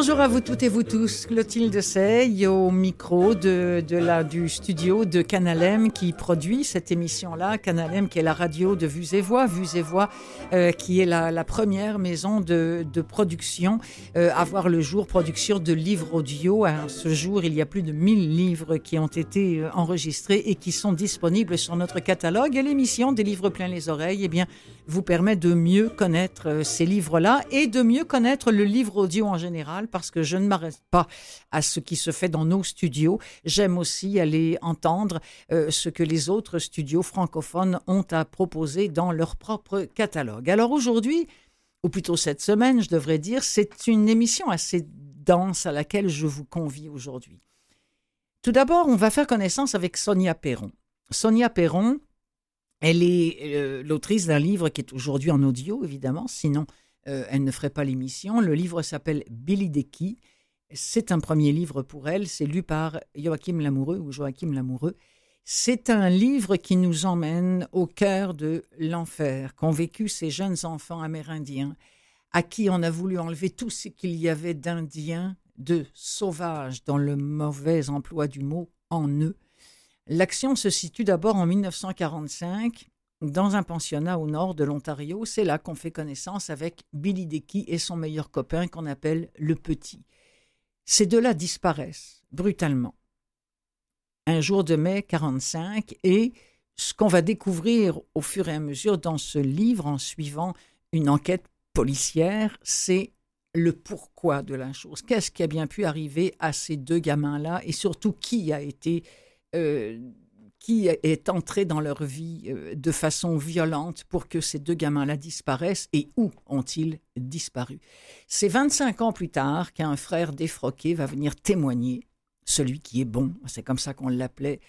Bonjour à vous toutes et vous tous. Clotilde Sey au micro de, la, du studio de Canalem qui produit cette émission-là. Canalem qui est la radio de Vues et Voix. Vues et Voix euh, qui est la, la, première maison de, de production euh, à voir le jour, production de livres audio. À ce jour, il y a plus de 1000 livres qui ont été euh, enregistrés et qui sont disponibles sur notre catalogue. Et l'émission des livres plein les oreilles, eh bien, vous permet de mieux connaître euh, ces livres-là et de mieux connaître le livre audio en général parce que je ne m'arrête pas à ce qui se fait dans nos studios. J'aime aussi aller entendre euh, ce que les autres studios francophones ont à proposer dans leur propre catalogue. Alors aujourd'hui, ou plutôt cette semaine, je devrais dire, c'est une émission assez dense à laquelle je vous convie aujourd'hui. Tout d'abord, on va faire connaissance avec Sonia Perron. Sonia Perron, elle est euh, l'autrice d'un livre qui est aujourd'hui en audio, évidemment, sinon euh, elle ne ferait pas l'émission. Le livre s'appelle Billy Decky. C'est un premier livre pour elle. C'est lu par Joachim Lamoureux ou Joachim Lamoureux. C'est un livre qui nous emmène au cœur de l'enfer qu'ont vécu ces jeunes enfants amérindiens à qui on a voulu enlever tout ce qu'il y avait d'indien, de sauvage, dans le mauvais emploi du mot, en eux L'action se situe d'abord en 1945 dans un pensionnat au nord de l'Ontario. C'est là qu'on fait connaissance avec Billy Decky et son meilleur copain qu'on appelle le Petit. Ces deux-là disparaissent brutalement. Un jour de mai 45 et ce qu'on va découvrir au fur et à mesure dans ce livre en suivant une enquête policière, c'est le pourquoi de la chose. Qu'est-ce qui a bien pu arriver à ces deux gamins-là et surtout qui a été qui est entré dans leur vie euh, de façon violente pour que ces deux gamins-là disparaissent et où ont-ils disparu? C'est 25 ans plus tard qu'un frère défroqué va venir témoigner, celui qui est bon, c'est comme ça qu'on l'appelait,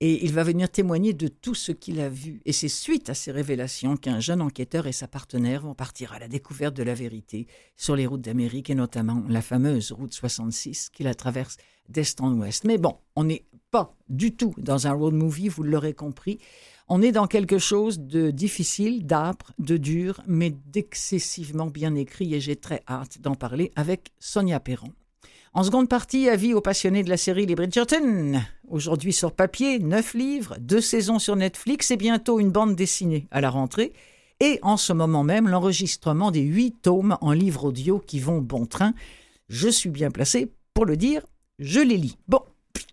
et il va venir témoigner de tout ce qu'il a vu. Et c'est suite à ces révélations qu'un jeune enquêteur et sa partenaire vont partir à la découverte de la vérité sur les routes d'Amérique et notamment la fameuse route 66 qui la traverse d'est en ouest. Mais bon, on n'est pas du tout dans un road movie, vous l'aurez compris. On est dans quelque chose de difficile, d'âpre, de dur, mais d'excessivement bien écrit et j'ai très hâte d'en parler avec Sonia Perron. En seconde partie, avis aux passionnés de la série Les Bridgerton. Aujourd'hui sur papier, neuf livres, deux saisons sur Netflix et bientôt une bande dessinée à la rentrée. Et en ce moment même, l'enregistrement des huit tomes en livre audio qui vont bon train. Je suis bien placé pour le dire, je les lis. Bon,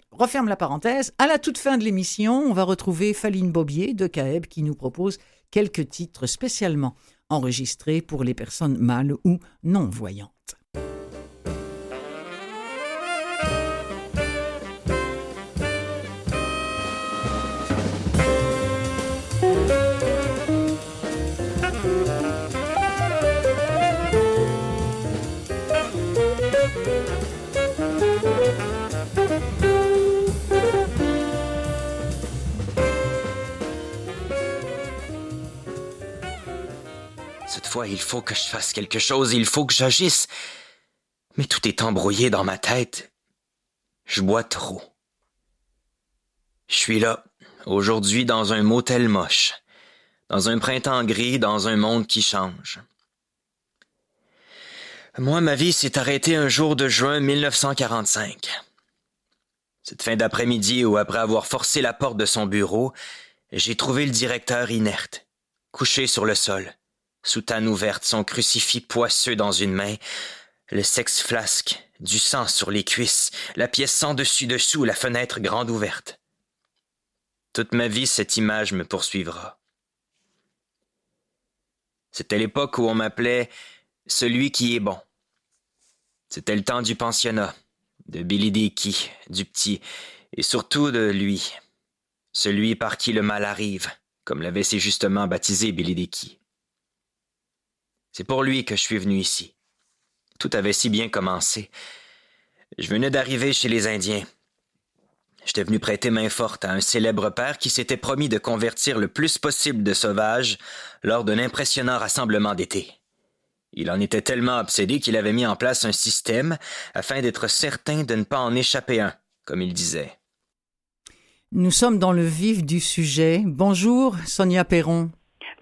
referme la parenthèse. À la toute fin de l'émission, on va retrouver Faline Bobier de Caeb qui nous propose quelques titres spécialement enregistrés pour les personnes mâles ou non-voyantes. il faut que je fasse quelque chose, il faut que j'agisse. Mais tout est embrouillé dans ma tête. Je bois trop. Je suis là, aujourd'hui dans un motel moche, dans un printemps gris, dans un monde qui change. Moi, ma vie s'est arrêtée un jour de juin 1945. Cette fin d'après-midi où, après avoir forcé la porte de son bureau, j'ai trouvé le directeur inerte, couché sur le sol, soutane ouverte, son crucifix poisseux dans une main, le sexe flasque, du sang sur les cuisses, la pièce sans dessus-dessous, la fenêtre grande ouverte. Toute ma vie, cette image me poursuivra. C'était l'époque où on m'appelait celui qui est bon. C'était le temps du pensionnat, de Billy Dickey, du petit, et surtout de lui, celui par qui le mal arrive, comme l'avait si justement baptisé Billy Dickey. C'est pour lui que je suis venu ici. Tout avait si bien commencé. Je venais d'arriver chez les Indiens. J'étais venu prêter main forte à un célèbre père qui s'était promis de convertir le plus possible de sauvages lors d'un impressionnant rassemblement d'été. Il en était tellement obsédé qu'il avait mis en place un système afin d'être certain de ne pas en échapper un, comme il disait. Nous sommes dans le vif du sujet. Bonjour, Sonia Perron.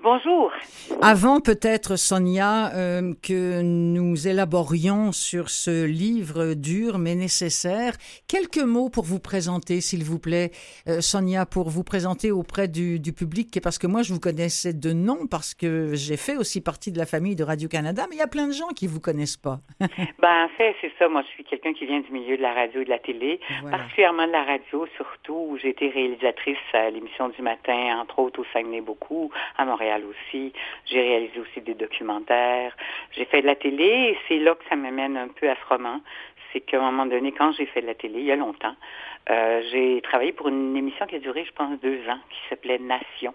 Bonjour. Avant peut-être, Sonia, euh, que nous élaborions sur ce livre dur mais nécessaire, quelques mots pour vous présenter, s'il vous plaît, euh, Sonia, pour vous présenter auprès du, public, parce que moi je vous connaissais de nom, parce que j'ai fait aussi partie de la famille de Radio-Canada, mais il y a plein de gens qui ne vous connaissent pas. ben, en fait, c'est ça. Moi, je suis quelqu'un qui vient du milieu de la radio et de la télé, particulièrement de la radio, surtout où j'ai été réalisatrice à l'émission du matin, entre autres au Saguenay beaucoup, à Montréal aussi. J'ai réalisé aussi des documentaires. J'ai fait de la télé et c'est là que ça m'amène un peu à ce roman. C'est qu'à un moment donné, quand j'ai fait de la télé, il y a longtemps, euh, j'ai travaillé pour une émission qui a duré, je pense, deux ans, qui s'appelait Nation.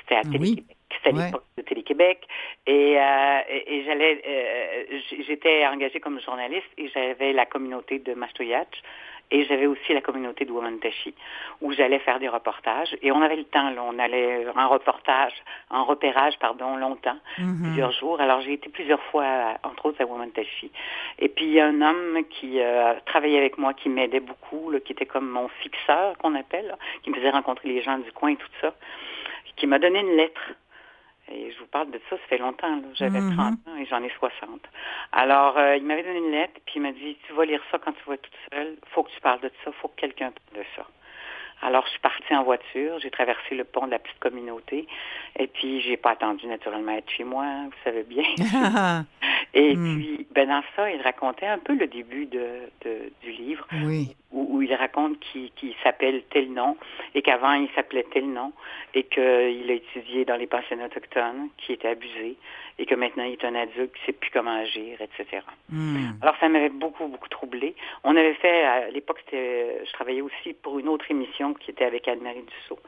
C'était à Télé-Québec. C'était à l'époque de Télé-Québec. Et, euh, et, j'allais, euh, j'étais engagée comme journaliste et j'avais la communauté de Mastoyach et j'avais aussi la communauté de Womantashi, où j'allais faire des reportages. Et on avait le temps, là, on allait en reportage, en repérage, pardon, longtemps, mhm. plusieurs jours. Alors j'ai été plusieurs fois, entre autres, à Womantashi. Et puis il y a un homme qui euh, travaillait avec moi, qui m'aidait beaucoup, là, qui était comme mon fixeur, qu'on appelle, qui me faisait rencontrer les gens du coin et tout ça, qui m'a donné une lettre et je vous parle de ça, ça fait longtemps. J'avais 30 mhm. ans et j'en ai 60. Alors, euh, il m'avait donné une lettre, puis il m'a dit, tu vas lire ça quand tu vas toute seule. faut que tu parles de ça, faut que quelqu'un parle de ça. Alors, je suis partie en voiture, j'ai traversé le pont de la petite communauté, et puis j'ai pas attendu naturellement être chez moi, vous savez bien. et hmm. puis, ben dans ça, il racontait un peu le début de, de du livre, oui. où, il raconte qu'il s'appelle tel nom, et qu'avant il s'appelait tel nom, et qu'il a étudié dans les pensionnats autochtones, qui étaient abusés, et que maintenant il est un adulte qui ne sait plus comment agir, etc. Hmm. Alors ça m'avait beaucoup, beaucoup troublé. On avait fait, à l'époque, je travaillais aussi pour une autre émission qui était avec Anne-Marie Dussault.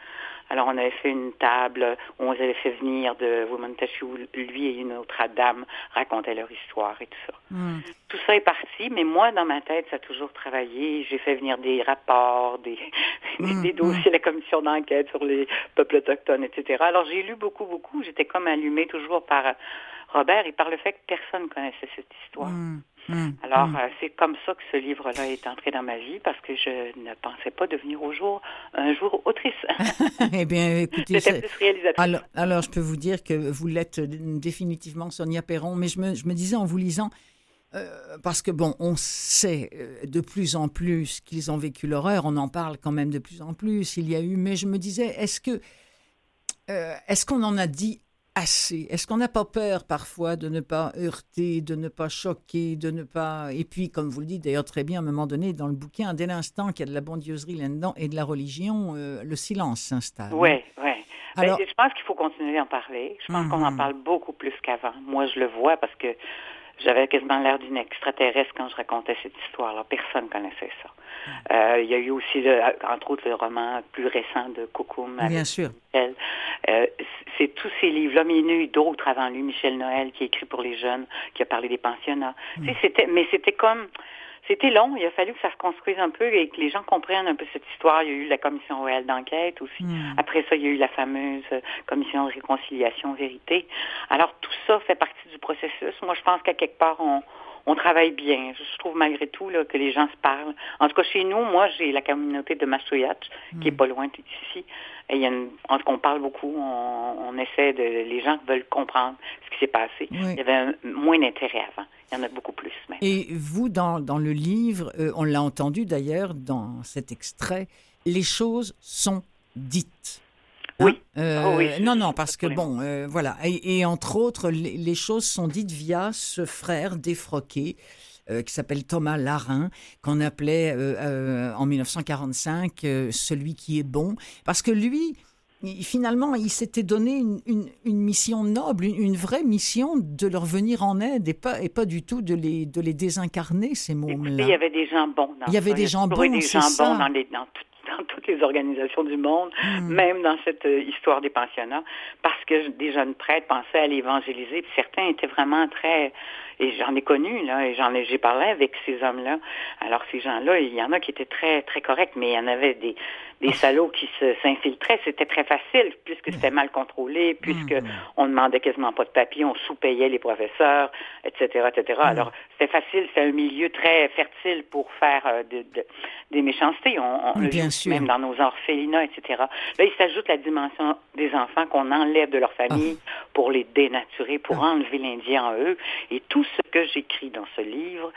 Alors, on avait fait une table où on avait fait venir de Woman où lui et une autre dame racontaient leur histoire et tout ça. Hmm. Tout ça est parti, mais moi, dans ma tête, ça a toujours travaillé. J'ai fait venir des rapports, des, hmm. des dossiers la commission d'enquête sur les peuples autochtones, etc. Alors, j'ai lu beaucoup, beaucoup. J'étais comme allumée toujours par Robert et par le fait que personne connaissait cette histoire. Hmm. Hmm. Alors, hmm. Euh, c'est comme ça que ce livre-là est entré dans ma vie parce que je ne pensais pas devenir au jour, un jour autrice. eh bien, écoutez, C'était plus réalisatrice. Alors, alors, je peux vous dire que vous l'êtes définitivement, Sonia Perron, mais je me, je me disais en vous lisant, euh, parce que bon, on sait euh, de plus en plus qu'ils ont vécu l'horreur, on en parle quand même de plus en plus, il y a eu, mais je me disais, est-ce que, est-ce qu'on en a dit est-ce qu'on n'a pas peur parfois de ne pas heurter, de ne pas choquer, de ne pas... Et puis, comme vous le dites d'ailleurs très bien à un moment donné dans le bouquin, dès l'instant qu'il y a de la bondieuserie là-dedans et de la religion, euh, le silence s'installe. Oui, oui. Alors... je pense qu'il faut continuer à en parler. Je pense qu'on en mhm. parle beaucoup plus qu'avant. Moi, je le vois parce que j'avais quasiment l'air d'une extraterrestre quand je racontais cette histoire-là. Personne ne connaissait ça. Euh, il y a eu aussi, entre autres, le roman plus récent de Coucoum. Bien sûr. Euh, c'est tous ces livres-là, mais il y en a eu d'autres avant lui, Michel Noël, qui a écrit pour les jeunes, qui a parlé des pensionnats. Mm. C'était, mais c'était comme c'était long. Il a fallu que ça se construise un peu et que les gens comprennent un peu cette histoire. Il y a eu la commission royale d'enquête aussi. Hmm. Après ça, il y a eu la fameuse commission de réconciliation vérité. Alors tout ça fait partie du processus. Moi, je pense qu'à quelque part, on, on travaille bien. Je trouve malgré tout là, que les gens se parlent. En tout cas, chez nous, moi, j'ai la communauté de Mastoyat, qui est hmm. pas loin d'ici. Et il y a une, en tout cas, on parle beaucoup, on, essaie de, les gens veulent comprendre ce qui s'est passé. Il y avait moins d'intérêt avant. Il y en a beaucoup plus. Et vous, dans, dans le livre, euh, on l'a entendu d'ailleurs dans cet extrait, les choses sont dites. Hein? Oui. Euh, oh oui. Non, non, parce que bon, euh, voilà. Et, entre autres, les, choses sont dites via ce frère défroqué qui s'appelle Thomas Larin, qu'on appelait en 1945 celui qui est bon, parce que lui, finalement, il s'était donné une, mission noble, une, vraie mission de leur venir en aide et pas, et pas du tout de les, de les désincarner, ces mômes-là. Il y avait des gens bons. Dans il y avait des gens bons, des gens bons dans, les, dans, toutes les organisations du monde, hmm. même dans cette euh, histoire des pensionnats, parce que des jeunes prêtres pensaient à l'évangéliser, puis certains étaient vraiment très Et j'en ai connu, là, et j'en ai, j'ai parlé avec ces hommes-là. Alors, ces gens-là, il y en a qui étaient très, très corrects, mais il y en avait des, des salauds qui s'infiltraient. C'était très facile, puisque c'était mal contrôlé, puisque mm. on demandait quasiment pas de papier, on sous-payait les professeurs, etc., etc. Mm. Alors, c'était facile, c'est un milieu très fertile pour faire euh, de, des méchancetés. On, on Bien sûr. même dans nos orphelinats, etc. Là, il s'ajoute la dimension des enfants qu'on enlève de leur famille ah. pour les dénaturer, pour ah. enlever l'Indien en eux. Et tout ce que j'écris dans ce livre,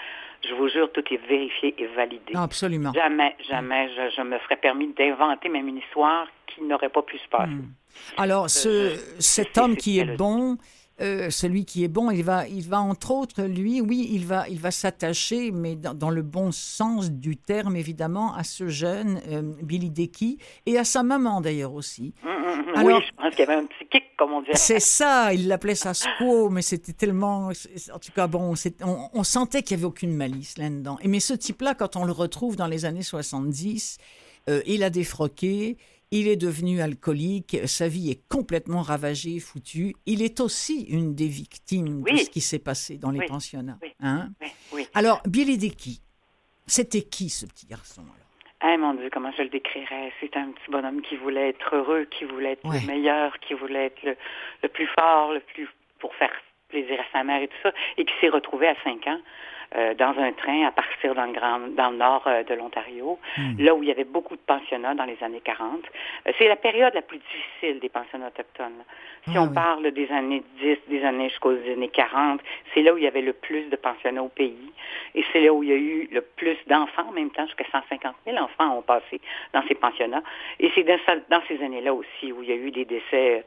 je vous jure, tout est vérifié et validé. absolument. Jamais, jamais je, me serais permis d'inventer même une histoire qui n'aurait pas pu se passer. Hmm. Alors, ce, cet homme qui est bon, euh, celui qui est bon, il va, il va entre autres, lui, oui, il va, il va s'attacher, mais dans, le bon sens du terme, évidemment, à ce jeune euh, Billy Decky et à sa maman d'ailleurs aussi. Hum, hum, hum. oui, je pense qu'il y avait un petit kick, comme on dit. C'est ça, il l'appelait Sasquo, mais c'était tellement, en tout cas, bon, on, on sentait qu'il y avait aucune malice là-dedans. Et mais ce type-là, quand on le retrouve dans les années 70, euh, il a défroqué, il est devenu alcoolique, sa vie est complètement ravagée, foutue. Il est aussi une des victimes de ce qui s'est passé dans les pensionnats. Hein? Alors, Billy c'était qui ce petit garçon ah mon Dieu, comment je le décrirais? C'est un petit bonhomme qui voulait être heureux, qui voulait être le meilleur, qui voulait être le, le, plus fort, le plus pour faire plaisir à sa mère et tout ça, et qui s'est retrouvé à 5 ans euh, dans un train à partir dans le, grand, dans le nord euh, de l'Ontario, hmm. là où il y avait beaucoup de pensionnats dans les années 40. Euh, c'est la période la plus difficile des pensionnats autochtones. Si ah on parle des années 10, des années jusqu'aux années 40, c'est là où il y avait le plus de pensionnats au pays. Et c'est là où il y a eu le plus d'enfants en même temps, jusqu'à 150 000 enfants ont passé dans ces pensionnats. Et c'est dans, dans ces années-là aussi où il y a eu des décès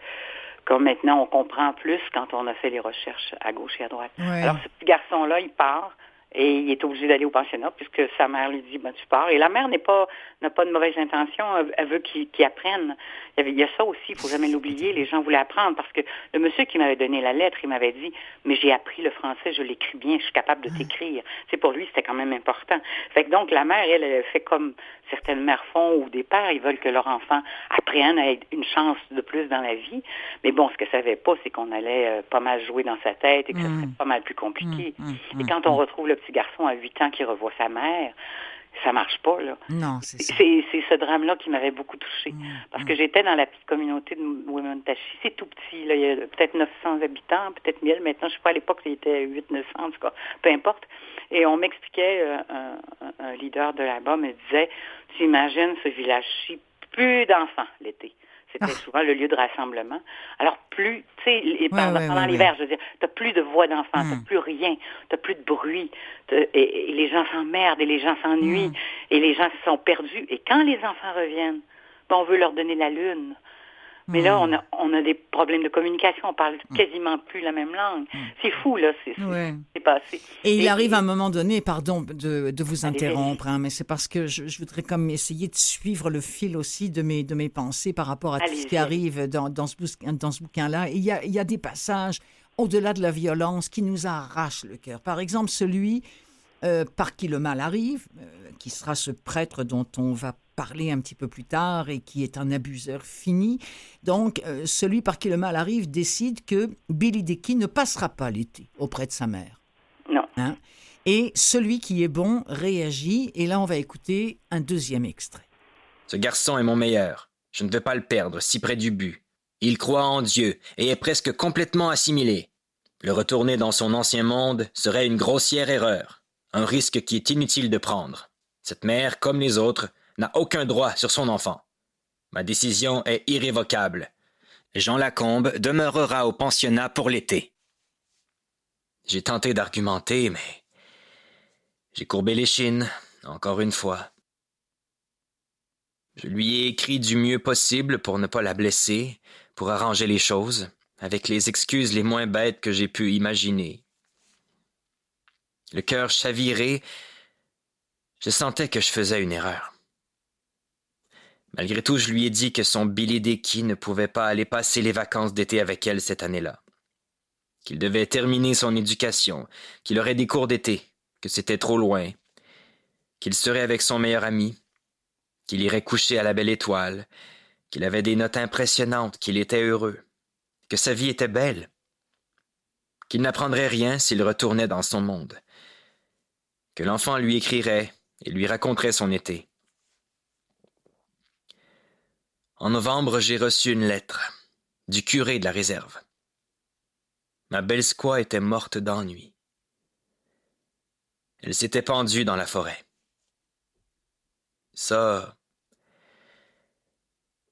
comme maintenant on comprend plus quand on a fait les recherches à gauche et à droite. Alors ce petit garçon-là, il part et il est obligé d'aller au pensionnat puisque sa mère lui dit ben tu pars. Et la mère n'est pas n'a pas de mauvaise intention elle veut qu'il apprenne. Il y, avait, il y a ça aussi. Il faut jamais l'oublier. Les gens voulaient apprendre. Parce que le monsieur qui m'avait donné la lettre il m'avait dit mais j'ai appris le français je l'écris bien je suis capable de t'écrire. C'est pour lui c'était quand même important. Fait que donc la mère elle, elle fait comme certaines mères font ou des pères. Ils veulent que leur enfant apprenne à être une chance de plus dans la vie. Mais bon ce qu'elle savait pas c'est qu'on allait euh, pas mal jouer dans sa tête et que ce serait mm. pas mal plus compliqué. Mm, mm, et quand on retrouve le petit garçon à 8 ans qui revoit sa mère, ça marche pas, là. Non, c'est C'est ce drame-là qui m'avait beaucoup touchée. Mm, parce mm. que j'étais dans la petite communauté de Women-Tachi. C'est tout petit, là. Il y a peut-être 900 habitants, peut-être 1000. Maintenant, je sais pas, à l'époque, il était 8 900, en tout cas. Peu importe. Et on m'expliquait, euh, un, un, leader de là-bas me disait, tu imagines ce village-ci, plus d'enfants l'été. C'était ah. souvent le lieu de rassemblement. Alors, plus, tu sais, pendant, l'hiver, je veux dire, tu plus de voix d'enfants, tu n'as hmm. plus rien, tu plus de bruit, et, les gens s'emmerdent, et les gens s'ennuient, hmm. et les gens se sont perdus. Et quand les enfants reviennent, ben, on veut leur donner la lune. Mais là, on a, on a des problèmes de communication. On parle quasiment plus la même langue. C'est fou, là. C'est passé. Et il arrive à un moment donné, pardon de, de vous interrompre, hein, mais c'est parce que je, je, voudrais comme essayer de suivre le fil aussi de mes, de mes pensées par rapport à tout ce qui arrive dans, dans ce, dans ce bouquin-là. Il y a, il y a des passages au-delà de la violence qui nous arrachent le cœur. Par exemple, celui euh, par qui le mal arrive, euh, qui sera ce prêtre dont on va parler un petit peu plus tard et qui est un abuseur fini. Donc, euh, celui par qui le mal arrive décide que Billy Dickey ne passera pas l'été auprès de sa mère. Non. Hein? Et celui qui est bon réagit, et là on va écouter un deuxième extrait. Ce garçon est mon meilleur. Je ne veux pas le perdre si près du but. Il croit en Dieu et est presque complètement assimilé. Le retourner dans son ancien monde serait une grossière erreur, un risque qui est inutile de prendre. Cette mère, comme les autres, n'a aucun droit sur son enfant. Ma décision est irrévocable. Jean Lacombe demeurera au pensionnat pour l'été. J'ai tenté d'argumenter, mais j'ai courbé les chines, encore une fois. Je lui ai écrit du mieux possible pour ne pas la blesser, pour arranger les choses, avec les excuses les moins bêtes que j'ai pu imaginer. Le cœur chaviré, je sentais que je faisais une erreur. Malgré tout, je lui ai dit que son Billy Dicky ne pouvait pas aller passer les vacances d'été avec elle cette année-là. Qu'il devait terminer son éducation, qu'il aurait des cours d'été, que c'était trop loin, qu'il serait avec son meilleur ami, qu'il irait coucher à la belle étoile, qu'il avait des notes impressionnantes, qu'il était heureux, que sa vie était belle, qu'il n'apprendrait rien s'il retournait dans son monde, que l'enfant lui écrirait et lui raconterait son été. En novembre, j'ai reçu une lettre du curé de la réserve. Ma belle squaw était morte d'ennui. Elle s'était pendue dans la forêt. Ça,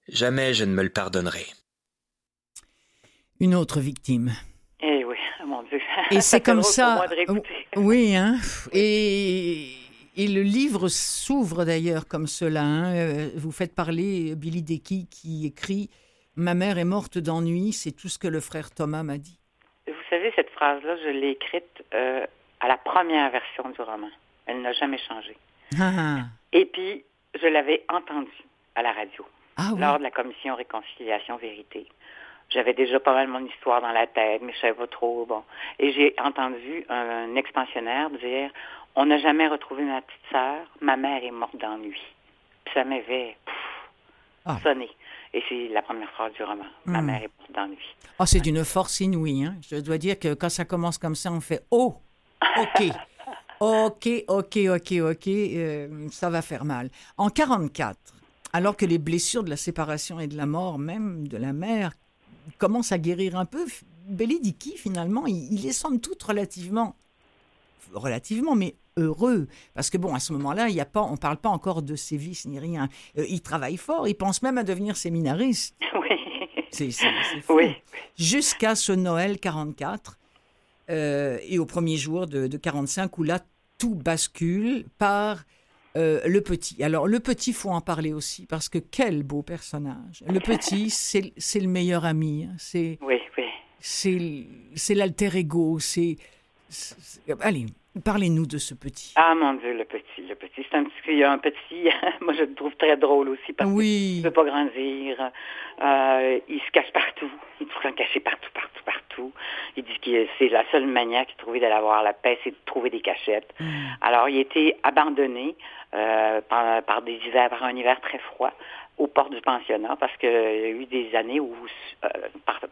jamais je ne me le pardonnerai. Une autre victime. Eh oui, mon Dieu. Et c'est comme ça. Oui, hein. Et et le livre s'ouvre d'ailleurs comme cela. Hein. Euh, vous faites parler Billy Decky qui écrit Ma mère est morte d'ennui, c'est tout ce que le frère Thomas m'a dit. Vous savez, cette phrase-là, je l'ai écrite euh, à la première version du roman. Elle n'a jamais changé. Ah, ah. Et puis, je l'avais entendue à la radio ah lors de la commission Réconciliation Vérité. J'avais déjà pas mal mon histoire dans la tête, mais je savais pas trop. Bon. Et j'ai entendu un expansionnaire dire on n'a jamais retrouvé ma petite sœur. Ma mère est morte d'ennui. Puis ça m'avait ah. sonné. Et c'est la première phrase du roman. Ma hmm. mère est morte d'ennui. Oh, c'est d'une force inouïe. Hein? Je dois dire que quand ça commence comme ça, on fait Oh, OK. OK, OK, OK, OK, euh, ça va faire mal. En 44, alors que les blessures de la séparation et de la mort, même de la mère, commencent à guérir un peu, Belidiki, finalement, il, il est somme toute relativement, relativement, mais heureux. Parce que bon, à ce moment-là, il y a pas, on ne parle pas encore de sévices ni rien. Euh, il travaille fort, il pense même à devenir séminariste. Oui. C'est Oui. Jusqu'à ce Noël 44 euh, et au premier jour de, de 45 où là, tout bascule par euh, le petit. Alors, le petit, faut en parler aussi, parce que quel beau personnage. Le petit, c'est le meilleur ami. Hein. C'est oui, oui. C'est l'alter ego. C'est. Allez, Parlez-nous de ce petit. Ah mon Dieu, le petit, le petit. C'est un petit, un petit. moi, je le trouve très drôle aussi parce qu'il ne veut pas grandir. Euh, il se cache partout. Il trouve un caché partout, partout, partout. Il dit que c'est la seule manière qu'il trouvait d'aller avoir la paix, c'est de trouver des cachettes. Hmm. Alors, il était abandonné euh, par, par, des hivers, par un hiver très froid aux portes du pensionnat parce qu'il y a eu des années où, euh,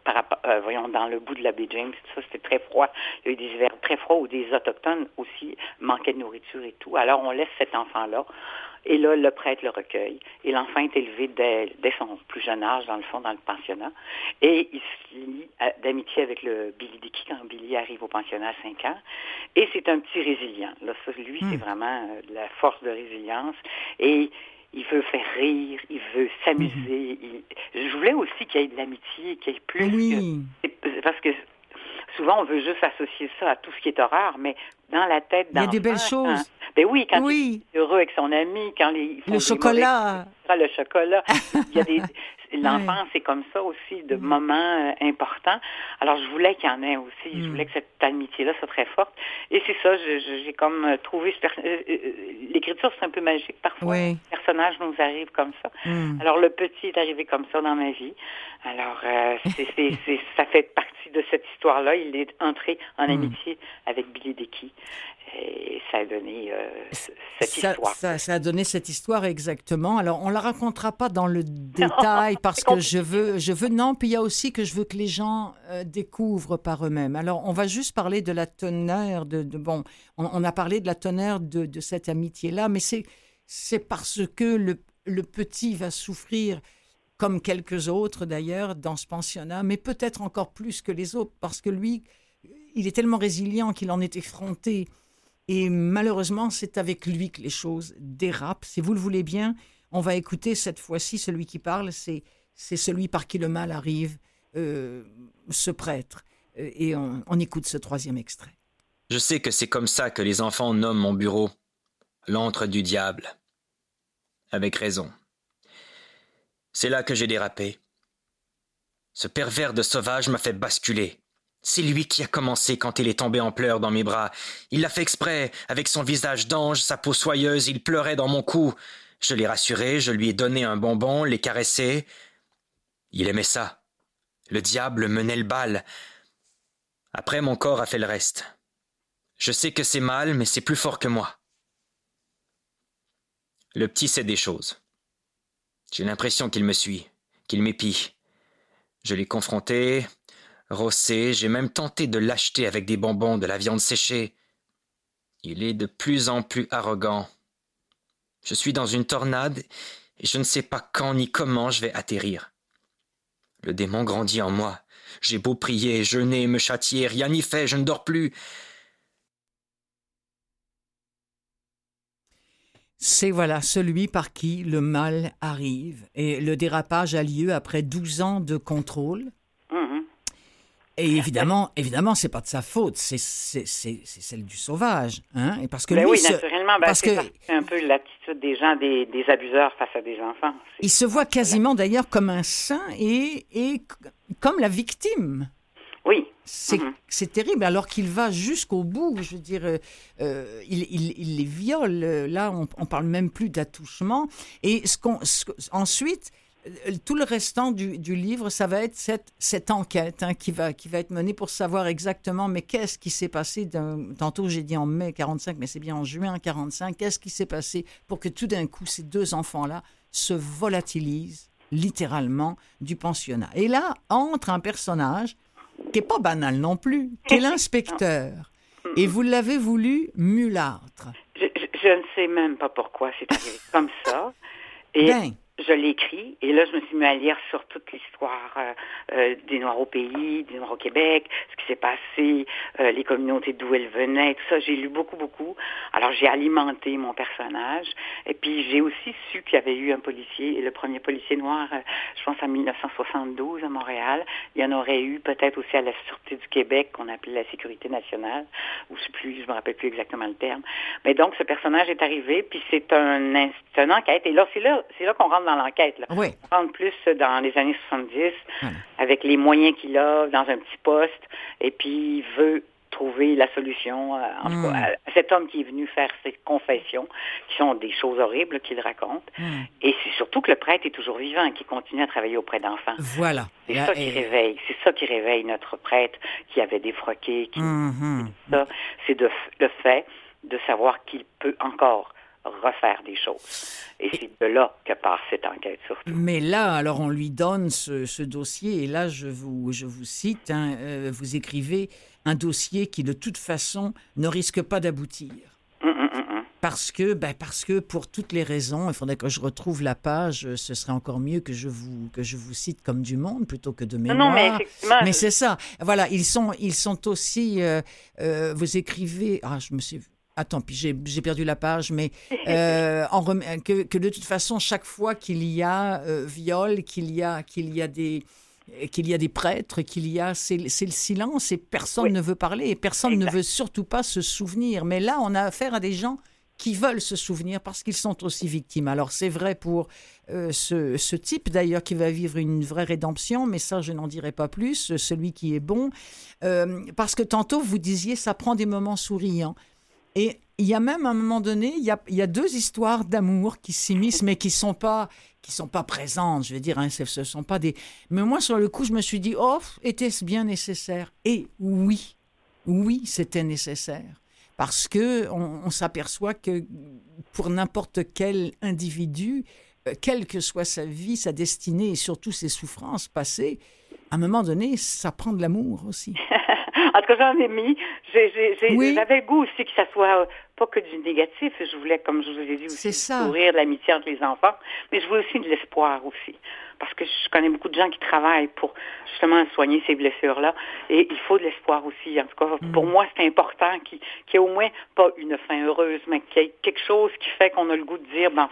par, euh, voyons, dans le bout de la baie James, ça c'était très froid. Il y a eu des hivers très froids où des autochtones aussi manquaient de nourriture et tout. Alors on laisse cet enfant-là et là, le prêtre le recueille. Et l'enfant est élevé dès, son plus jeune âge, dans le fond, dans le pensionnat. Et il se lie euh, d'amitié avec le Billy Dicky quand Billy arrive au pensionnat à 5 ans. Et c'est un petit résilient. Là, ça, lui, c'est hmm. vraiment la force de résilience. Et il veut faire rire, il veut s'amuser. Mhm. Je voulais aussi qu'il y ait de l'amitié, qu'il y ait plus. Oui. Parce que souvent, on veut juste associer ça à tout ce qui est horreur, mais dans la tête Il y a des belles choses. ben oui, quand il est heureux avec son ami, quand les, le chocolat. le chocolat. il y a des, l'enfant, c'est comme ça aussi, de mm. moments euh, importants. Alors, je voulais qu'il y en ait aussi. Je mm. voulais que cette amitié-là soit très forte. Et c'est ça, j'ai comme euh, trouvé... Euh, l'écriture, c'est un peu magique parfois. Le personnage nous arrive comme ça. Mm. Alors, le petit est arrivé comme ça dans ma vie. Alors, ça fait partie de cette histoire-là. Il est entré en amitié avec Billy Dickey. Et ça a donné euh, cette histoire. Ça, a donné cette histoire exactement. Alors, on la racontera pas dans le détail parce que je veux, je veux non. Puis il y a aussi que je veux que les gens euh, découvrent par eux-mêmes. Alors, on va juste parler de la teneur de, bon. On, a parlé de la teneur de, de cette amitié-là, mais c'est c'est parce que le, le petit va souffrir comme quelques autres d'ailleurs dans ce pensionnat, mais peut-être encore plus que les autres parce que lui, il est tellement résilient qu'il en est effronté et malheureusement, c'est avec lui que les choses dérapent. Si vous le voulez bien, on va écouter cette fois-ci celui qui parle, c'est, c'est celui par qui le mal arrive, euh, ce prêtre. Euh, et on, on écoute ce troisième extrait. Je sais que c'est comme ça que les enfants nomment mon bureau, l'antre du diable. Avec raison. C'est là que j'ai dérapé. Ce pervers de sauvage m'a fait basculer. C'est lui qui a commencé quand il est tombé en pleurs dans mes bras. Il l'a fait exprès, avec son visage d'ange, sa peau soyeuse, il pleurait dans mon cou. Je l'ai rassuré, je lui ai donné un bonbon, l'ai caressé. Il aimait ça. Le diable menait le bal. Après, mon corps a fait le reste. Je sais que c'est mal, mais c'est plus fort que moi. Le petit sait des choses. J'ai l'impression qu'il me suit, qu'il m'épie. Je l'ai confronté, rossé, j'ai même tenté de l'acheter avec des bonbons, de la viande séchée. Il est de plus en plus arrogant. Je suis dans une tornade et je ne sais pas quand ni comment je vais atterrir. Le démon grandit en moi. J'ai beau prier, jeûner, me châtier, rien n'y fait, je ne dors plus. C'est voilà celui par qui le mal arrive. Et le dérapage a lieu après 12 ans de contrôle. Et évidemment, évidemment, c'est pas de sa faute, c'est celle du sauvage, hein. Et parce que ben lui, oui, naturellement, ben parce que c'est un peu l'attitude des gens, des, des, abuseurs face à des enfants. Il se voit quasiment d'ailleurs comme un saint et, et comme la victime. Oui. C'est terrible, alors qu'il va jusqu'au bout. Je veux dire, euh, euh, il, il, les viole. Là, on, on parle même plus d'attouchement. Et ce qu'on, ensuite, tout le restant du, du, livre, ça va être cette, cette enquête hein, qui, va, qui va être menée pour savoir exactement, mais qu'est-ce qui s'est passé, tantôt j'ai dit en mai 45, mais c'est bien en juin 45, qu'est-ce qui s'est passé pour que tout d'un coup, ces deux enfants-là se volatilisent littéralement du pensionnat. Et là entre un personnage qui n'est pas banal non plus, qui est l'inspecteur. Et vous l'avez voulu mulâtre. Je, je, ne sais même pas pourquoi c'est arrivé comme ça. Et ben je l'écris et là je me suis mis à lire sur toute l'histoire euh, euh, des Noirs au pays, des Noirs au Québec, ce qui s'est passé, euh, les communautés d'où elles venaient, tout ça. J'ai lu beaucoup beaucoup. Alors j'ai alimenté mon personnage et puis j'ai aussi su qu'il y avait eu un policier, le premier policier noir, je pense en 1972 à Montréal. Il y en aurait eu peut-être aussi à la sûreté du Québec qu'on appelait la sécurité nationale, ou je plus, je me rappelle plus exactement le terme. Mais donc ce personnage est arrivé puis c'est un, une enquête et là c'est là c'est là qu'on rentre dans dans l'enquête. Oui. plus dans les années 70, avec les moyens qu'il a dans un petit poste, et puis il veut trouver la solution euh, en hmm. à cet homme qui est venu faire ses confessions, qui sont des choses horribles qu'il raconte. Hmm. Et c'est surtout que le prêtre est toujours vivant, qui continue à travailler auprès d'enfants. Voilà. C'est ça qui réveille. C'est ça qui réveille notre prêtre qui avait défroqué. Qui, hmm, ça, c'est de, le fait de savoir qu'il peut encore refaire des choses. Et c'est de là que part cette enquête surtout. Mais là, alors on lui donne ce, dossier, et là je vous, je vous cite, hein, euh, vous écrivez un dossier qui de toute façon ne risque pas d'aboutir. Hum, hum, hum, parce que, ben parce que pour toutes les raisons, il faudrait que je retrouve la page. Ce serait encore mieux que je vous que je vous cite comme du monde plutôt que de mémoire. Non, mais effectivement. Mais c'est ça. Voilà, ils sont ils sont aussi. Euh, euh, vous écrivez. Ah, je me suis Attends, puis j'ai perdu la page, mais euh, en que, que, de toute façon, chaque fois qu'il y a euh, viol, qu'il y a, qu'il y a des qu'il y a des prêtres, qu'il y a, c'est le silence et personne ne veut parler et personne ne veut surtout pas se souvenir. Mais là, on a affaire à des gens qui veulent se souvenir parce qu'ils sont aussi victimes. Alors c'est vrai pour euh, ce, ce, type d'ailleurs qui va vivre une vraie rédemption, mais ça je n'en dirai pas plus, celui qui est bon, parce que tantôt vous disiez ça prend des moments souriants. Et il y a même un moment donné, il y a, y a deux histoires d'amour qui s'immiscent, mais qui sont pas qui sont pas présentes. Je veux dire, hein, ce sont pas des. Mais moi, sur le coup, je me suis dit, oh, était-ce bien nécessaire? Et oui, oui, c'était nécessaire, parce que on, on s'aperçoit que pour n'importe quel individu, euh, quelle que soit sa vie, sa destinée et surtout ses souffrances passées, à un moment donné, ça prend de l'amour aussi. en tout cas, j'en ai mis. J'avais le goût aussi que ça soit pas que du négatif. Je voulais, comme je vous ai dit, aussi sourire, l'amitié entre les enfants, mais je voulais aussi de l'espoir aussi. Parce que je connais beaucoup de gens qui travaillent pour justement soigner ces blessures-là. Et il faut de l'espoir aussi. En tout cas, pour mm. moi, c'est important qu'il n'y ait au moins pas une fin heureuse, mais qu'il y ait quelque chose qui fait qu'on a le goût de dire, ben,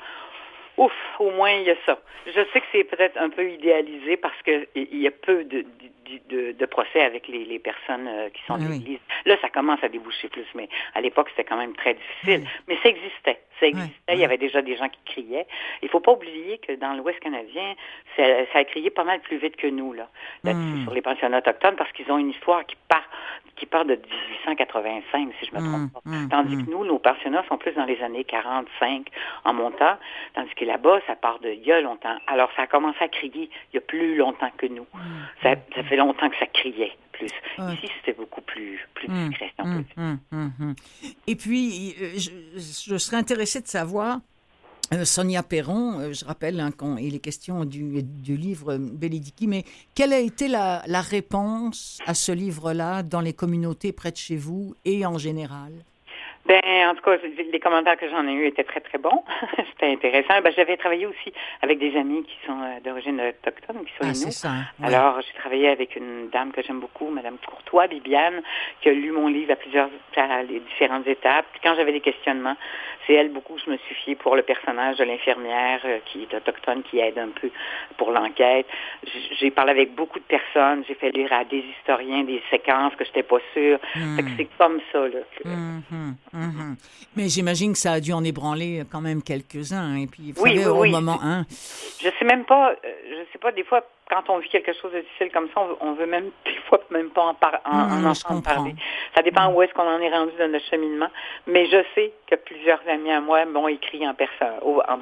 ouf, au moins il y a ça. Je sais que c'est peut-être un peu idéalisé parce qu'il y a peu de, de, procès avec les, personnes euh, qui sont ah, l'Église. Là, ça commence à déboucher plus, mais à l'époque, c'était quand même très difficile. Mais ça existait. Ça existait. Il y avait déjà des gens qui criaient. Il ne faut pas oublier que dans l'Ouest canadien, ça, a crié pas mal plus vite que nous, là, hmm. sur les pensionnats autochtones, parce qu'ils ont une histoire qui part qui part de 1885, si je me trompe pas. Hmm, hmm, tandis que nous, nos pensionnats sont plus dans les années 45 en montant, tandis que là-bas, ça part de il y a longtemps. Alors, ça a commencé à crier il y a plus longtemps que nous. Ça, ça fait longtemps que ça criait plus. Ici, c'était beaucoup plus, plus discret. Et puis, euh, je, je serais intéressée de savoir Euh, Sonia Perron, euh, je rappelle, hein, quand il est question du, livre Bélédiki, mais quelle a été la, la réponse à ce livre-là dans les communautés près de chez vous et en général? Ben, en tout cas, les commentaires que j'en ai eus étaient très, très bons. C'était intéressant. Ben, j'avais travaillé aussi avec des amis qui sont euh, d'origine autochtone, qui sont ah, Ça, Alors, j'ai travaillé avec une dame que j'aime beaucoup, Madame Courtois, Bibiane, qui a lu mon livre à plusieurs, à les différentes étapes. Puis quand j'avais des questionnements, c'est elle beaucoup, je me suis fiée pour le personnage de l'infirmière euh, qui est autochtone, qui aide un peu pour l'enquête. J'ai parlé avec beaucoup de personnes. J'ai fait lire à des historiens des séquences que je n'étais pas sûre. Hmm. C'est comme ça, là. Hmm, hmm. Mhm. Mais j'imagine que ça a dû en ébranler quand même quelques-uns. Et puis, vous oui, au moment un. Je sais même pas, euh, je sais pas, des fois, quand on vit quelque chose de difficile comme ça, on veut même, des fois, même pas en, par, en, en parler. Ça dépend où est-ce qu'on en est rendu dans notre cheminement. Mais je sais que plusieurs amis à moi m'ont écrit en personne, en,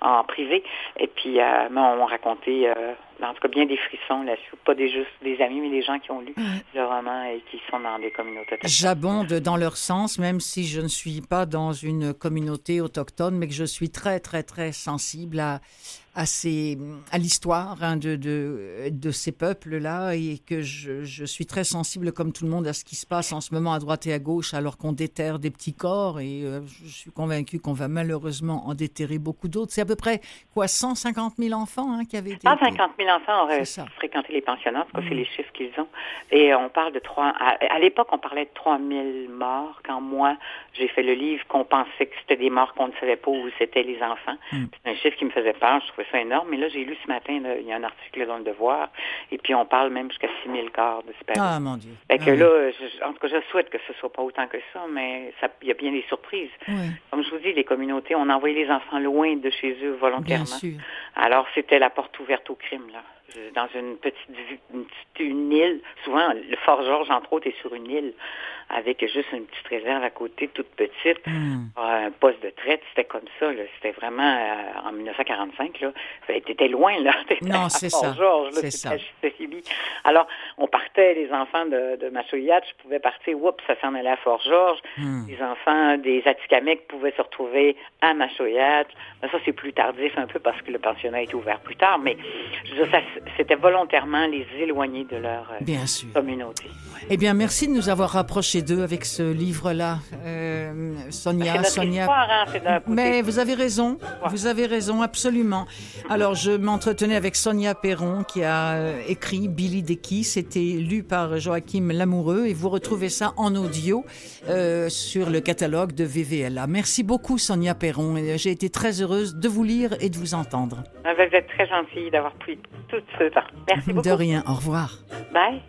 en privé. Et puis, euh, m'ont raconté, euh, en tout cas, bien des frissons là-dessus. Pas des, juste des amis, mais des gens qui ont lu le roman et qui sont dans des communautés. J'abonde dans leur sens, même si je ne suis pas dans une communauté autochtone, mais que je suis très, très, très sensible à, à, à l'histoire hein, de, de, de, ces peuples-là et que je, je, suis très sensible, comme tout le monde, à ce qui se passe en ce moment à droite et à gauche, alors qu'on déterre des petits corps. Et euh, je suis convaincu qu'on va malheureusement en déterrer beaucoup d'autres. C'est à peu près, quoi, 150 000 enfants hein, qui avaient été... 150 000 enfants auraient fréquenté les pensionnats, c'est mm. les chiffres qu'ils ont. Et on parle de trois... À, à l'époque, on parlait de 3 000 morts. Quand moi, j'ai fait le livre, qu'on pensait que c'était des morts qu'on ne savait pas où c'était les enfants. Mm. C'est un chiffre qui me faisait peur. Je trouvais c'est énorme. Mais là, j'ai lu ce matin, il y a un article dans le Devoir, et puis on parle même jusqu'à 6 000 corps disparus. Ah, mon Dieu. Fait que ah là, en tout cas, je souhaite que ce soit pas autant que ça, mais il y a bien des surprises. Comme je vous dis, les communautés, on envoyé les enfants loin de chez eux volontairement. Bien sûr. Alors, c'était la porte ouverte au crime, là dans une petite, une, île. Souvent, le Fort Georges, entre autres, est sur une île avec juste une petite réserve à côté, toute petite, hmm. un poste de traite. C'était comme ça. C'était vraiment euh, en 1945. Là, étais loin là. Non, c'est ça. C'est ça. Alors, on partait les enfants de, de je pouvais partir. Oups, ça s'en allait à Fort Georges. Hmm. Les enfants des Atikamekw pouvaient se retrouver à Machoyat. Ça, c'est plus tardif un peu parce que le pensionnat est ouvert plus tard. Mais je ça, c'était volontairement les éloigner de leur euh, communauté. Eh bien, merci de nous avoir rapprochés d'eux avec ce livre-là, euh, Sonia. Sonia. Hein, Mais vous avez raison, vous avez raison, absolument. Alors, je m'entretenais avec Sonia Perron qui a euh, écrit Billy Decky. C'était lu par Joachim Lamoureux et vous retrouvez ça en audio sur le catalogue de VVLA. Merci beaucoup, Sonia Perron. J'ai été très heureuse de vous lire et de vous entendre. Ah, vous êtes très gentil d'avoir pris tout Merci beaucoup. De rien. Au revoir. Bye.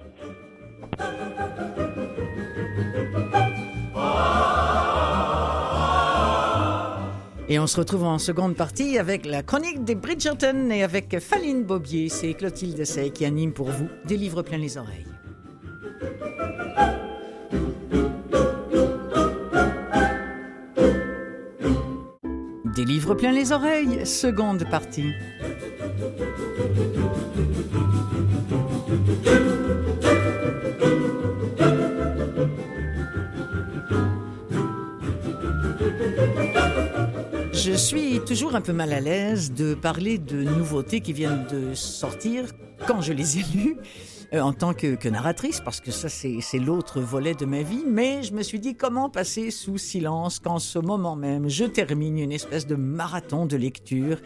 Et on se retrouve en seconde partie avec la chronique des Bridgerton et avec Faline Bobier. C'est Clotilde Sey qui anime pour vous des livres plein les oreilles. Des livres plein les oreilles, seconde partie. Je suis toujours un peu mal à l'aise de parler de nouveautés qui viennent de sortir quand je les ai lues euh, en tant que, que, narratrice, parce que ça c'est l'autre volet de ma vie, mais je me suis dit comment passer sous silence qu'en ce moment même je termine une espèce de marathon de lecture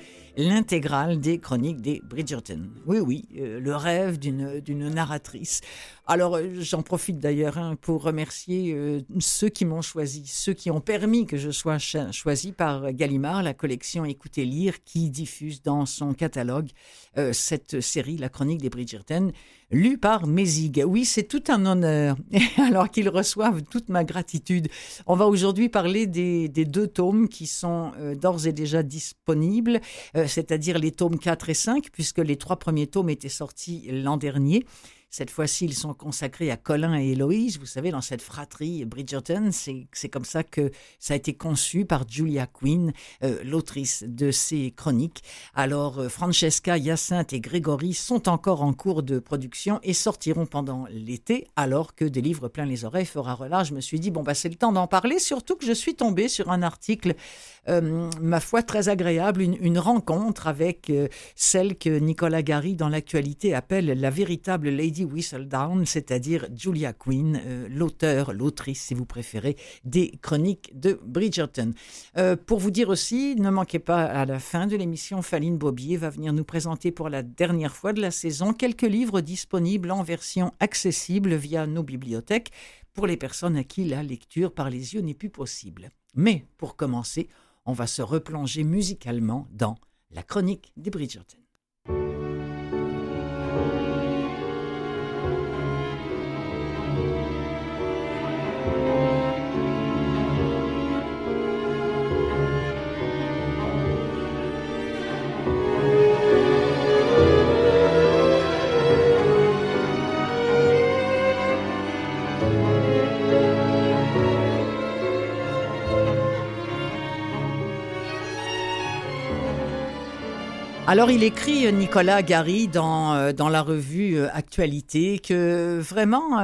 l'intégrale des chroniques des Bridgerton. Oui, oui, euh, le rêve d'une narratrice. Alors, euh, j'en profite d'ailleurs hein, pour remercier euh, ceux qui m'ont choisi, ceux qui ont permis que je sois choisi par Gallimard, la collection Écoutez Lire, qui diffuse dans son catalogue cette série, La Chronique des Bridgerton, lue par Mézig. Oui, c'est tout un honneur, alors qu'ils reçoivent toute ma gratitude. On va aujourd'hui parler des, deux tomes qui sont d'ores et déjà disponibles. C'est-à-dire les tomes 4 et 5, puisque les trois premiers tomes étaient sortis l'an dernier. Cette fois-ci, ils sont consacrés à Colin et Héloïse. Vous savez, dans cette fratrie Bridgerton, c'est comme ça que ça a été conçu par Julia Quinn, euh, l'autrice de ces chroniques. Alors, euh, Francesca, Hyacinthe et Grégory sont encore en cours de production et sortiront pendant l'été, alors que des livres plein les oreilles fera relâche. Je me suis dit, bon, bah, c'est le temps d'en parler, surtout que je suis tombée sur un article, euh, ma foi, très agréable, une, rencontre avec celle que Nicolas Gary, dans l'actualité, appelle la véritable Lady Whistledown, c'est-à-dire Julia Quinn, l'auteur, l'autrice, si vous préférez, des chroniques de Bridgerton. pour vous dire aussi, ne manquez pas à la fin de l'émission, Faline Bobier va venir nous présenter pour la dernière fois de la saison quelques livres disponibles en version accessible via nos bibliothèques pour les personnes à qui la lecture par les yeux n'est plus possible. Mais pour commencer, on va se replonger musicalement dans la chronique des Bridgerton. Alors il écrit euh, Nicolas Gary dans, euh, la revue euh, Actualité que vraiment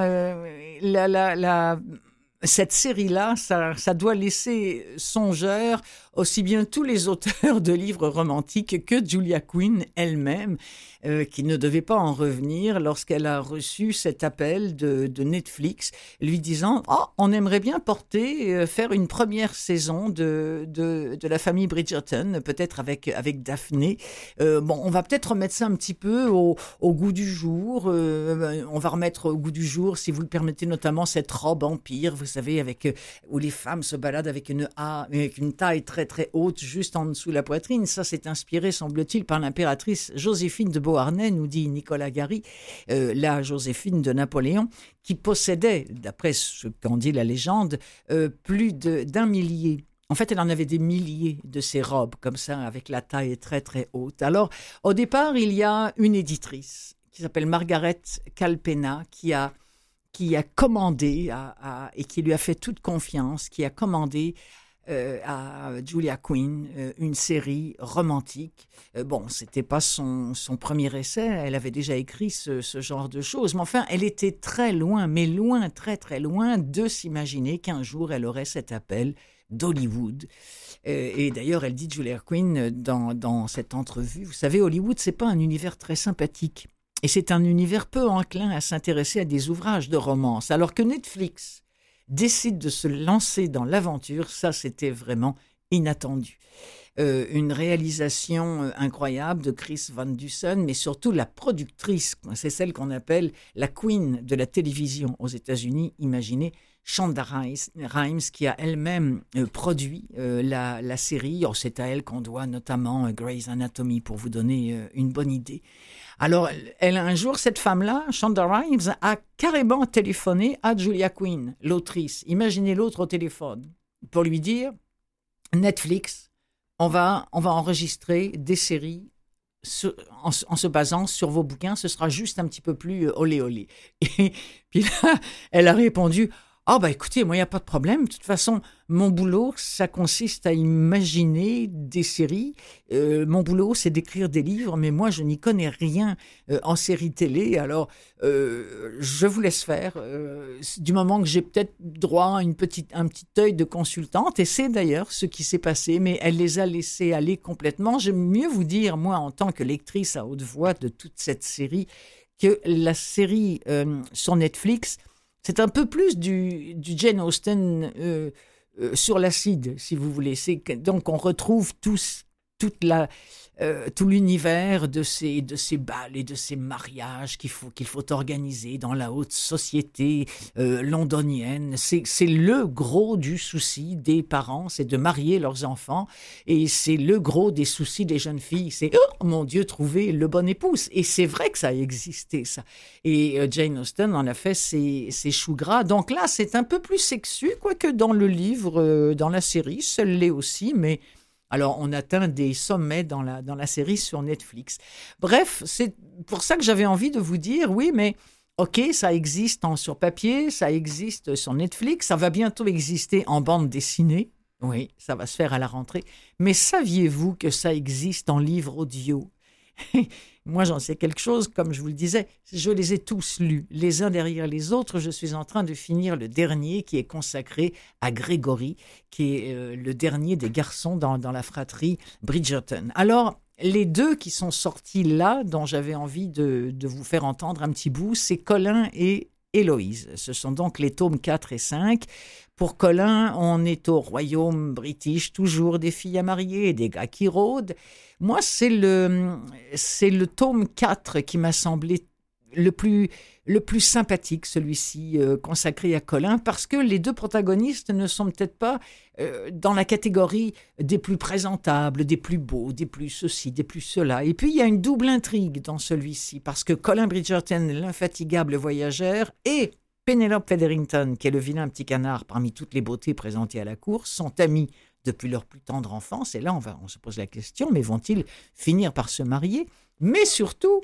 cette série-là, ça, doit laisser songeur aussi bien tous les auteurs de livres romantiques que Julia Quinn elle-même. Euh, qui ne devait pas en revenir lorsqu'elle a reçu cet appel de, Netflix lui disant oh, on aimerait bien porter, euh, faire une première saison de, de, la famille Bridgerton, peut-être avec, avec Daphné. Euh, bon, on va peut-être remettre ça un petit peu au, goût du jour. on va remettre au goût du jour, si vous le permettez, notamment cette robe empire, vous savez, avec où les femmes se baladent avec une, avec une taille très très haute juste en dessous de la poitrine. Ça, c'est inspiré, semble-t-il, par l'impératrice Joséphine de Beauharnais, nous dit Nicolas Gary, euh, la Joséphine de Napoléon, qui possédait, d'après ce qu'en dit la légende, euh, plus d'un millier en fait, elle en avait des milliers de ces robes comme ça, avec la taille très très haute. Alors, au départ, il y a une éditrice qui s'appelle Margaret Calpena, qui a, qui a commandé et qui lui a fait toute confiance, qui a commandé euh, à Julia Quinn, euh, une série romantique. Euh, bon, c'était pas son, son, premier essai, elle avait déjà écrit ce, ce, genre de choses, mais enfin, elle était très loin, mais loin, très très loin de s'imaginer qu'un jour elle aurait cet appel d'Hollywood. et d'ailleurs, elle dit, Julia Quinn, dans, dans cette entrevue, vous savez, Hollywood, c'est pas un univers très sympathique. Et c'est un univers peu enclin à s'intéresser à des ouvrages de romance, alors que Netflix, décide de se lancer dans l'aventure, ça c'était vraiment inattendu. Euh, une réalisation euh, incroyable de Chris Van Dusen, mais surtout la productrice, c'est celle qu'on appelle la queen de la télévision aux États-Unis, imaginez, Shonda Rhimes, qui a elle-même euh, produit la, série. Oh, c'est à elle qu'on doit notamment Grey's Anatomy, pour vous donner une bonne idée. Alors, elle, un jour, cette femme-là, Shonda Rhimes, a carrément téléphoné à Julia Quinn, l'autrice. Imaginez l'autre au téléphone pour lui dire Netflix, on va, on va enregistrer des séries en, se basant sur vos bouquins, ce sera juste un petit peu plus euh, olé olé. Et puis là, elle a répondu ah bah écoutez, moi il n'y a pas de problème. De toute façon, mon boulot, ça consiste à imaginer des séries. Euh, mon boulot, c'est d'écrire des livres, mais moi je n'y connais rien euh, en série télé. Alors euh, je vous laisse faire. du moment que j'ai peut-être droit à une petite, un petit œil de consultante, et c'est d'ailleurs ce qui s'est passé, mais elle les a laissés aller complètement. J'aime mieux vous dire, moi en tant que lectrice à haute voix de toute cette série, que la série sur Netflix c'est un peu plus du, Jane Austen euh, euh, sur l'acide, si vous voulez. Donc on retrouve tous, toute la, euh, tout l'univers de ces, de ces balles et de ces mariages qu'il faut, qu'il faut organiser dans la haute société euh, londonienne. C'est, c'est le gros du souci des parents, c'est de marier leurs enfants. Et c'est le gros des soucis des jeunes filles, c'est oh mon Dieu, trouver le bon épouse. Et c'est vrai que ça a existé, ça. Et euh, Jane Austen en a fait ses, ses choux gras. Donc là, c'est un peu plus sexu, quoique dans le livre, dans la série, ça l'est aussi, mais alors, on atteint des sommets dans la, dans la série sur Netflix. Bref, c'est pour ça que j'avais envie de vous dire, oui, mais Ok, ça existe en, sur papier, ça existe sur Netflix, ça va bientôt exister en bande dessinée. Oui, ça va se faire à la rentrée. Mais saviez-vous que ça existe en livre audio? Moi, j'en sais quelque chose, comme je vous le disais, je les ai tous lus, les uns derrière les autres. Je suis en train de finir le dernier qui est consacré à Grégory, qui est euh, le dernier des garçons dans, la fratrie Bridgerton. Alors, les deux qui sont sortis là, dont j'avais envie de, de, vous faire entendre un petit bout, c'est Colin et Héloïse. Ce sont donc les tomes 4 et 5. Pour Colin, on est au royaume british, toujours des filles à marier et des gars qui rôdent. Moi, c'est le, le tome 4 qui m'a semblé le plus, le plus sympathique, celui-ci, euh, consacré à Colin, parce que les deux protagonistes ne sont peut-être pas euh, dans la catégorie des plus présentables, des plus beaux, des plus ceci, des plus cela. Et puis, il y a une double intrigue dans celui-ci, parce que Colin Bridgerton, l'infatigable voyageur, et Penelope Featherington, qui est le vilain petit canard parmi toutes les beautés présentées à la cour, sont amis depuis leur plus tendre enfance. Et là, on, va, se pose la question, mais vont-ils finir par se marier? Mais surtout,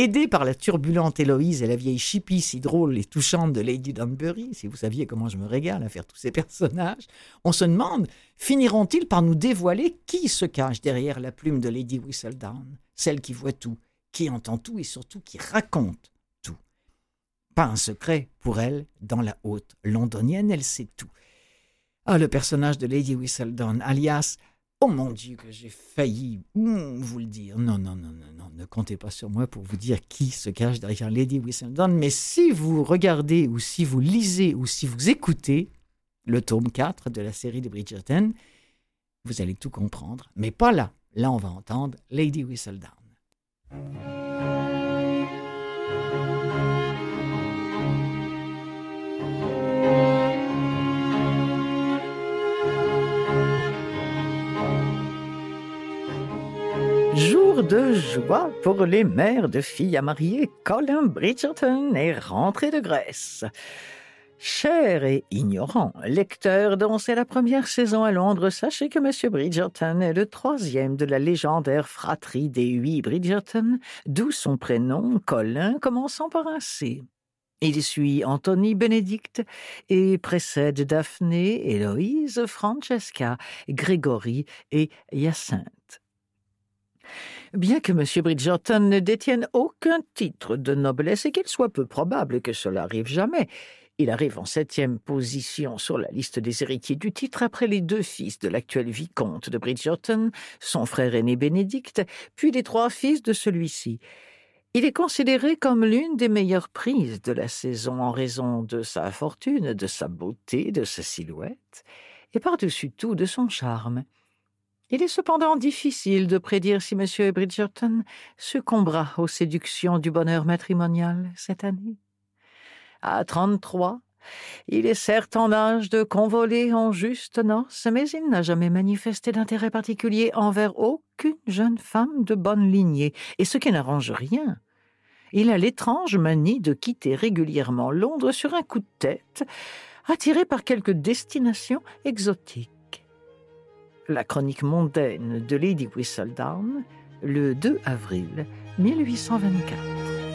Aidé par la turbulente Héloïse et la vieille chippie si drôle et touchante de Lady Dunbury, si vous saviez comment je me régale à faire tous ces personnages, on se demande, finiront-ils par nous dévoiler qui se cache derrière la plume de Lady Whistledown, celle qui voit tout, qui entend tout et surtout qui raconte tout? Pas un secret pour elle, dans la haute londonienne, elle sait tout. Ah, le personnage de Lady Whistledown, alias Oh mon Dieu, que j'ai failli hmm, vous le dire. Non, non, non, non, non, ne comptez pas sur moi pour vous dire qui se cache derrière Lady Whistledown. Mais si vous regardez ou si vous lisez ou si vous écoutez le tome 4 de la série de Bridgerton, vous allez tout comprendre. Mais pas là. Là, on va entendre Lady Whistledown. Jour de joie pour les mères de filles à marier, Colin Bridgerton est rentré de Grèce. Cher et ignorant lecteur dont c'est la première saison à Londres, sachez que M. Bridgerton est le troisième de la légendaire fratrie des huit Bridgerton, d'où son prénom, Colin, commençant par un C. Il suit Anthony Benedict et précède Daphné, Héloïse, Francesca, Grégory et Hyacinthe. Bien que M. Bridgerton ne détienne aucun titre de noblesse et qu'il soit peu probable que cela arrive jamais, il arrive en septième position sur la liste des héritiers du titre après les deux fils de l'actuel vicomte de Bridgerton, son frère aîné Bénédicte, puis les trois fils de celui-ci. Il est considéré comme l'une des meilleures prises de la saison en raison de sa fortune, de sa beauté, de sa silhouette, et par-dessus tout de son charme. Il est cependant difficile de prédire si M. Bridgerton succombera aux séductions du bonheur matrimonial cette année. À trente-trois, il est certes en âge de convoler en juste noces, mais il n'a jamais manifesté d'intérêt particulier envers aucune jeune femme de bonne lignée, et ce qui n'arrange rien. Il a l'étrange manie de quitter régulièrement Londres sur un coup de tête, attiré par quelque destination exotique la chronique mondaine de Lady Whistledown, le 2 avril 1824.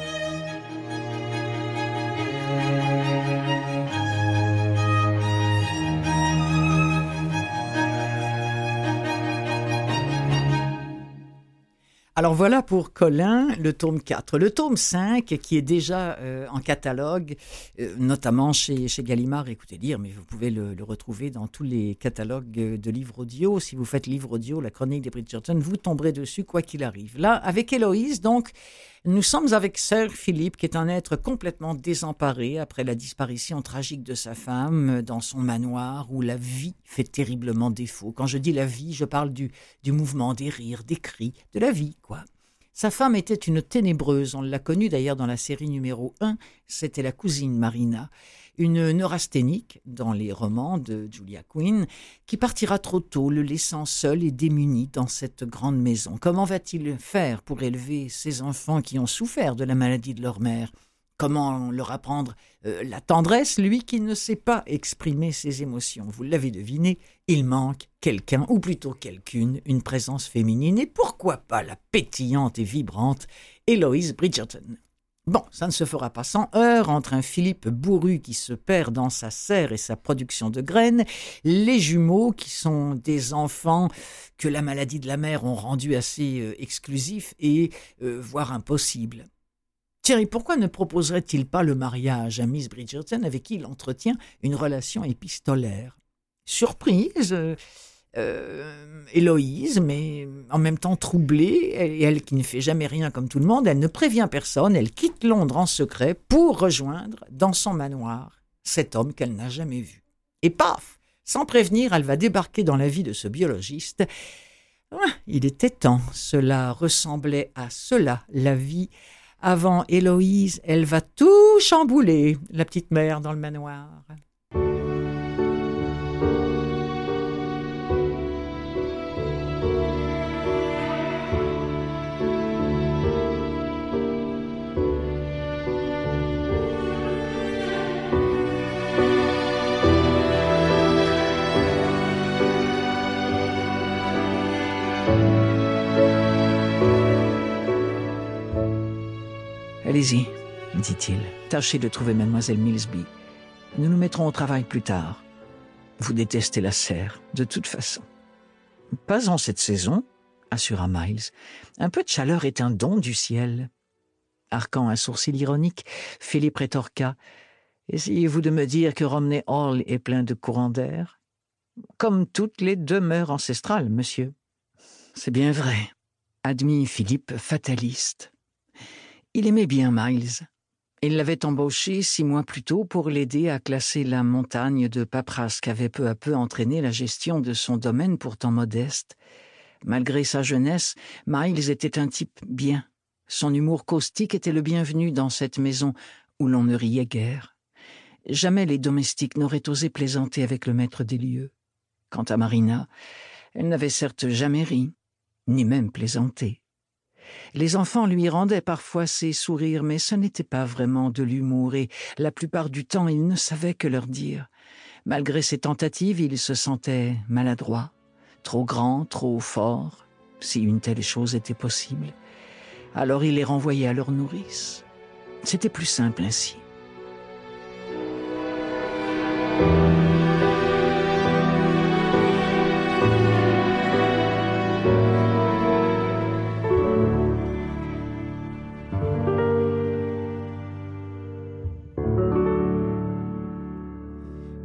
Alors voilà pour Colin, le tome 4. Le tome 5, qui est déjà euh, en catalogue, euh, notamment chez, chez Gallimard, écoutez lire, mais vous pouvez le, le, retrouver dans tous les catalogues de livres audio. Si vous faites livre audio, la chronique des Bridgerton, vous tomberez dessus quoi qu'il arrive. Là, avec Héloïse, donc, nous sommes avec Sir Philippe, qui est un être complètement désemparé après la disparition tragique de sa femme dans son manoir où la vie fait terriblement défaut. Quand je dis la vie, je parle du, du mouvement, des rires, des cris, de la vie, quoi. Sa femme était une ténébreuse, on l'a connue d'ailleurs dans la série numéro 1, c'était la cousine Marina une neurasthénique dans les romans de Julia Quinn, qui partira trop tôt, le laissant seul et démuni dans cette grande maison. Comment va-t-il faire pour élever ces enfants qui ont souffert de la maladie de leur mère? Comment leur apprendre euh, la tendresse, lui qui ne sait pas exprimer ses émotions? Vous l'avez deviné, il manque quelqu'un, ou plutôt quelqu'une, une présence féminine, et pourquoi pas la pétillante et vibrante Héloïse Bridgerton? Bon, ça ne se fera pas sans heure entre un Philippe bourru qui se perd dans sa serre et sa production de graines, les jumeaux qui sont des enfants que la maladie de la mère ont rendus assez euh, exclusifs et euh, voire impossibles. Thierry, pourquoi ne proposerait-il pas le mariage à Miss Bridgerton avec qui il entretient une relation épistolaire? Surprise, euh, Héloïse, mais en même temps troublée, elle qui ne fait jamais rien comme tout le monde, elle ne prévient personne, elle quitte Londres en secret pour rejoindre dans son manoir cet homme qu'elle n'a jamais vu. Et paf Sans prévenir, elle va débarquer dans la vie de ce biologiste. Ah, il était temps, cela ressemblait à cela, la vie. Avant Héloïse, elle va tout chambouler, la petite mère dans le manoir. Allez-y, dit-il. Tâchez de trouver mademoiselle Millsby. Nous nous mettrons au travail plus tard. Vous détestez la serre, de toute façon. Pas en cette saison, assura Miles. Un peu de chaleur est un don du ciel. Arquant un sourcil ironique, Philippe rétorqua. Essayez-vous de me dire que Romney Hall est plein de courants d'air? Comme toutes les demeures ancestrales, monsieur. C'est bien vrai, admit Philippe fataliste. Il aimait bien Miles. Il l'avait embauché six mois plus tôt pour l'aider à classer la montagne de paperasse qu'avait peu à peu entraîné la gestion de son domaine pourtant modeste. Malgré sa jeunesse, Miles était un type bien. Son humour caustique était le bienvenu dans cette maison où l'on ne riait guère. Jamais les domestiques n'auraient osé plaisanter avec le maître des lieux. Quant à Marina, elle n'avait certes jamais ri, ni même plaisanté. Les enfants lui rendaient parfois ses sourires, mais ce n'était pas vraiment de l'humour, et la plupart du temps il ne savait que leur dire. Malgré ses tentatives, il se sentait maladroit, trop grand, trop fort, si une telle chose était possible. Alors il les renvoyait à leur nourrice. C'était plus simple ainsi.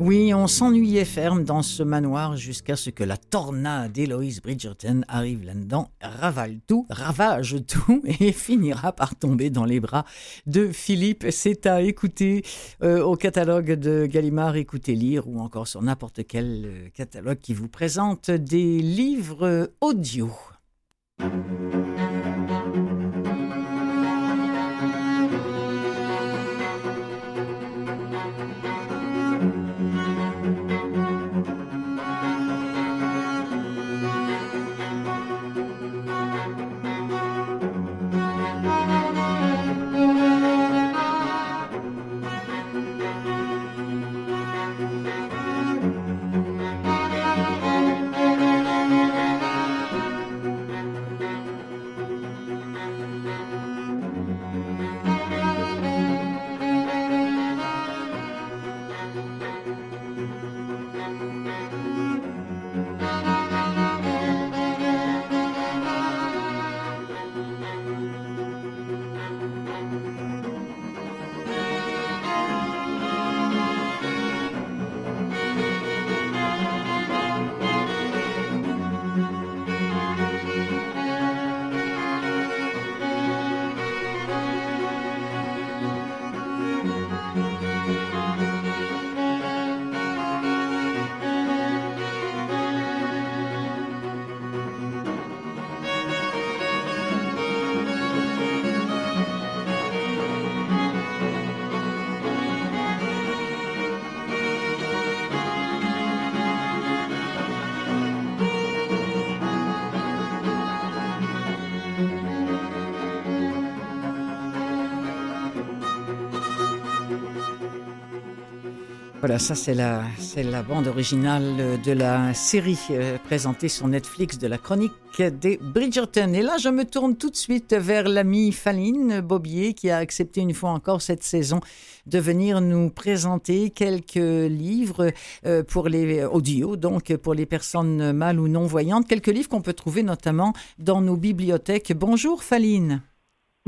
Oui, on s'ennuyait ferme dans ce manoir jusqu'à ce que la tornade d'Héloïse Bridgerton arrive là-dedans, ravale tout, ravage tout et finira par tomber dans les bras de Philippe. C'est à écouter euh, au catalogue de Gallimard, écouter lire ou encore sur n'importe quel euh, catalogue qui vous présente des livres audio. Voilà, ça c'est la, c'est la bande originale de la série euh, présentée sur Netflix de la chronique des Bridgerton. Et là, je me tourne tout de suite vers l'ami Faline Bobier qui a accepté une fois encore cette saison de venir nous présenter quelques livres euh, pour les audio, donc pour les personnes mal ou non voyantes, quelques livres qu'on peut trouver notamment dans nos bibliothèques. Bonjour Faline.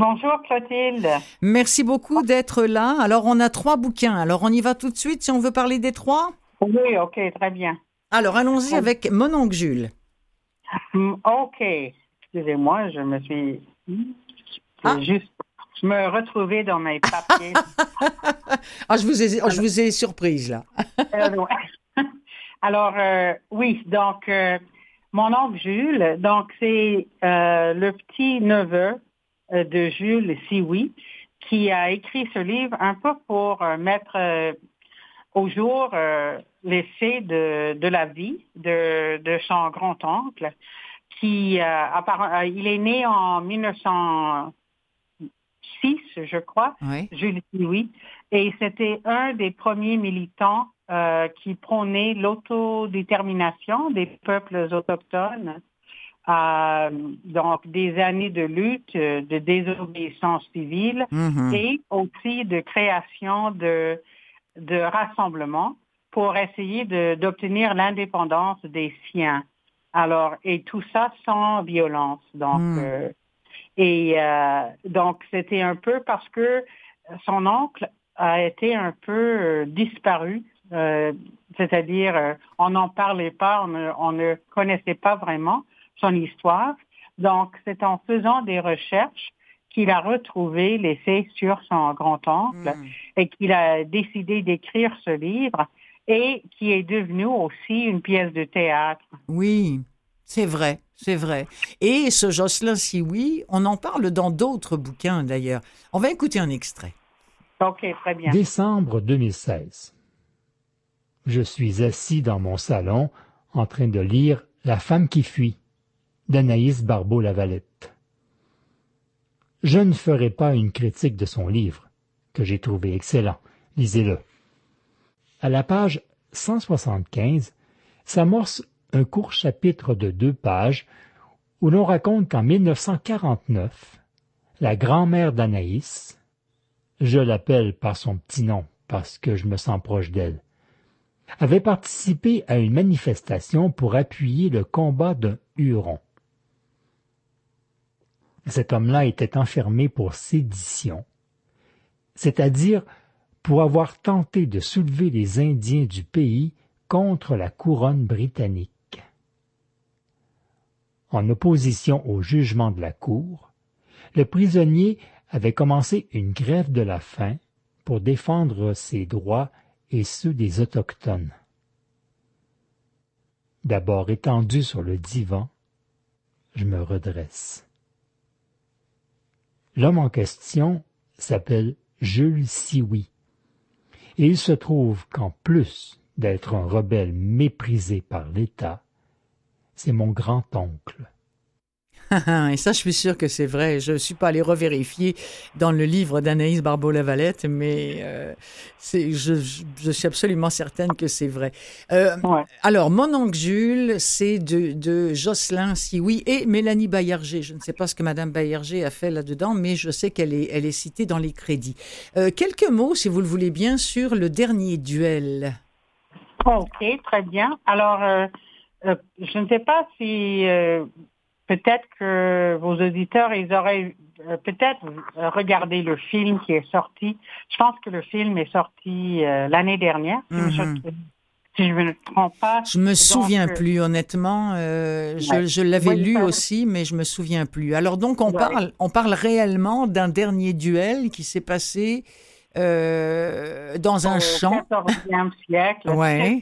Bonjour Clotilde. Merci beaucoup d'être là. Alors on a trois bouquins. Alors on y va tout de suite si on veut parler des trois? Oui, ok, très bien. Alors allons-y avec mon oncle Jules. Mm, ok. Excusez-moi, je me suis ah. juste me retrouver dans mes papiers. ah, je vous ai, je vous ai surprise là. Euh, Alors euh, oui, donc euh, mon oncle Jules, donc c'est le petit neveu de Jules Sioui, qui a écrit ce livre un peu pour euh, mettre euh, au jour l'essai de, de, la vie de, de son grand-oncle, qui il est né en 1906, je crois, Jules Sioui, et c'était un des premiers militants qui prônait l'autodétermination des peuples autochtones donc des années de lutte, euh, de désobéissance civile mm-hmm. et aussi de création de, de rassemblements pour essayer d'obtenir l'indépendance des siens. Alors, et tout ça sans violence. Donc, mm. euh, et euh, donc, c'était un peu parce que son oncle a été un peu disparu, c'est-à-dire on n'en parlait pas, on ne connaissait pas vraiment son histoire. Donc, c'est en faisant des recherches qu'il a retrouvé l'essai sur son grand-oncle hmm. et qu'il a décidé d'écrire ce livre et qui est devenu aussi une pièce de théâtre. Oui, c'est vrai, c'est vrai. Et ce Jocelyn oui, on en parle dans d'autres bouquins d'ailleurs. On va écouter un extrait. OK, très bien. Décembre 2016. Je suis assis dans mon salon en train de lire La femme qui fuit d'Anaïs Barbeau-Lavalette. Je ne ferai pas une critique de son livre, que j'ai trouvé excellent. Lisez-le. À la page 175 s'amorce un court chapitre de deux pages où l'on raconte qu'en 1949, la grand-mère d'Anaïs, je l'appelle par son petit nom parce que je me sens proche d'elle, avait participé à une manifestation pour appuyer le combat d'un Huron. Cet homme-là était enfermé pour sédition, c'est-à-dire pour avoir tenté de soulever les Indiens du pays contre la couronne britannique. En opposition au jugement de la Cour, le prisonnier avait commencé une grève de la faim pour défendre ses droits et ceux des Autochtones. D'abord étendu sur le divan, je me redresse. L'homme en question s'appelle Jules Sioui. Et il se trouve qu'en plus d'être un rebelle méprisé par l'État, c'est mon grand-oncle. Et ça, je suis sûr que c'est vrai. Je ne suis pas allé revérifier dans le livre d'Anaïs Barbeau-Lavalette, mais euh, je, suis absolument certaine que c'est vrai. Euh, alors, mon oncle Jules, c'est de, de Jocelyn Sioui et Mélanie Baillarger. Je ne sais pas ce que Madame Baillarger a fait là-dedans, mais je sais qu'elle est, elle est citée dans les crédits. Euh, quelques mots, si vous le voulez bien, sur le dernier duel. OK, très bien. Alors, je ne sais pas si peut-être que vos auditeurs, ils auraient euh, peut-être regardé le film qui est sorti. Je pense que le film est sorti euh, l'année dernière, si, je, ne mhm. me trompe pas. Je me souviens euh, plus, honnêtement. je, l'avais lu aussi, mais je me souviens plus. Alors donc, on parle, on parle réellement d'un dernier duel qui s'est passé dans un champ. Au 14e siècle. ouais.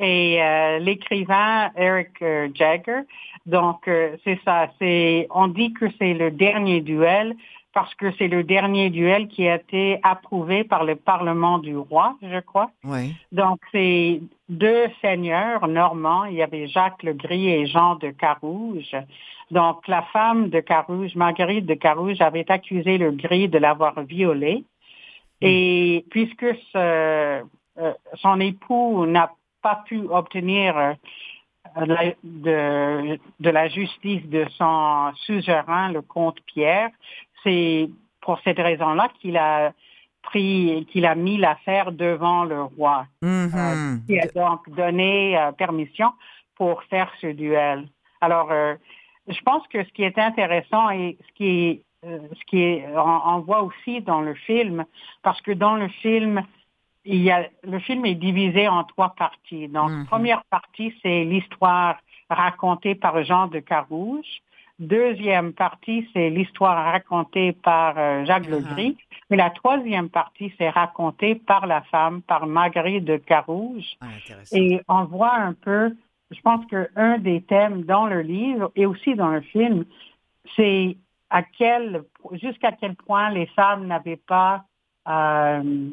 Et l'écrivain Eric Jagger donc, euh, c'est ça. C'est, on dit que c'est le dernier duel parce que c'est le dernier duel qui a été approuvé par le Parlement du roi, je crois. Oui. Donc, c'est deux seigneurs normands. Il y avait Jacques le Gris et Jean de Carouge. Donc, la femme de Carouge, Marguerite de Carouge, avait accusé le Gris de l'avoir violée. Et puisque ce, son époux n'a pas pu obtenir de, de, la justice de son suzerain, le comte Pierre, c'est pour cette raison-là qu'il a pris, qu'il a mis l'affaire devant le roi, mm-hmm. qui a donc donné permission pour faire ce duel. Alors, je pense que ce qui est intéressant et ce qui est, euh, ce qui est, on, voit aussi dans le film, parce que dans le film, il y a, le film est divisé en trois parties. Donc, mhm. première partie, c'est l'histoire racontée par Jean de Carouge. Deuxième partie, c'est l'histoire racontée par euh, Jacques uh Legris. Et la troisième partie, c'est racontée par la femme, par Marguerite de Carouge. Ah, et on voit un peu je pense qu'un des thèmes dans le livre et aussi dans le film, c'est à quel, jusqu'à quel point les femmes n'avaient pas, euh,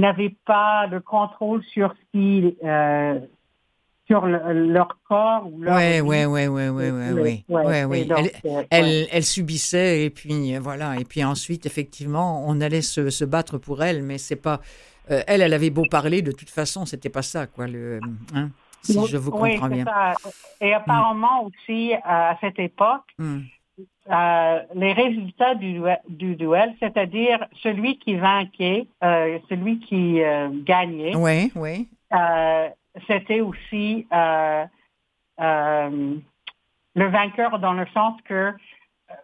n'avaient pas le contrôle sur ce qui euh, sur leur corps ou leur ouais, vie. ouais ouais ouais ouais ouais ouais. elle, euh, elle, subissait et puis euh, voilà. Et puis ensuite effectivement on allait se, se battre pour elle mais c'est pas elle elle avait beau parler de toute façon c'était pas ça quoi hein, si je vous comprends bien. et mm. apparemment aussi à cette époque. Mm euh, les résultats du, du duel, c'est-à-dire celui qui vainquait, euh, celui qui gagnait, oui, oui. c'était aussi le vainqueur dans le sens que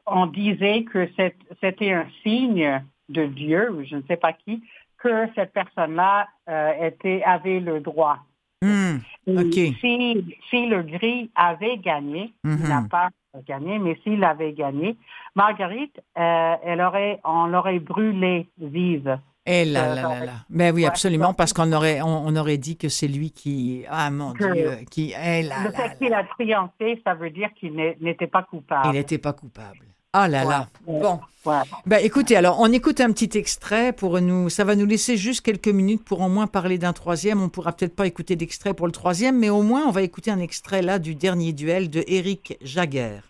on disait que c'était un signe de Dieu, ou je ne sais pas qui, que cette personne-là était avait le droit Hmm, si, si, le gris avait gagné, il n'a mhm. pas gagné, mais s'il avait gagné, Marguerite, euh, elle aurait, on l'aurait brûlée vive. Eh là, là, là, là. Ben oui, absolument, parce qu'on aurait, on, aurait dit que c'est lui qui, ah mon Dieu, qui, eh là, Le fait qu'il a triomphé, ça veut dire qu'il n'était pas coupable. Il n'était pas coupable. Ah là là. Bon. Ben, écoutez, alors on écoute un petit extrait pour nous. Ça va nous laisser juste quelques minutes pour au moins parler d'un troisième. On pourra peut-être pas écouter d'extrait pour le troisième, mais au moins on va écouter un extrait là du dernier duel de Éric Jaguer.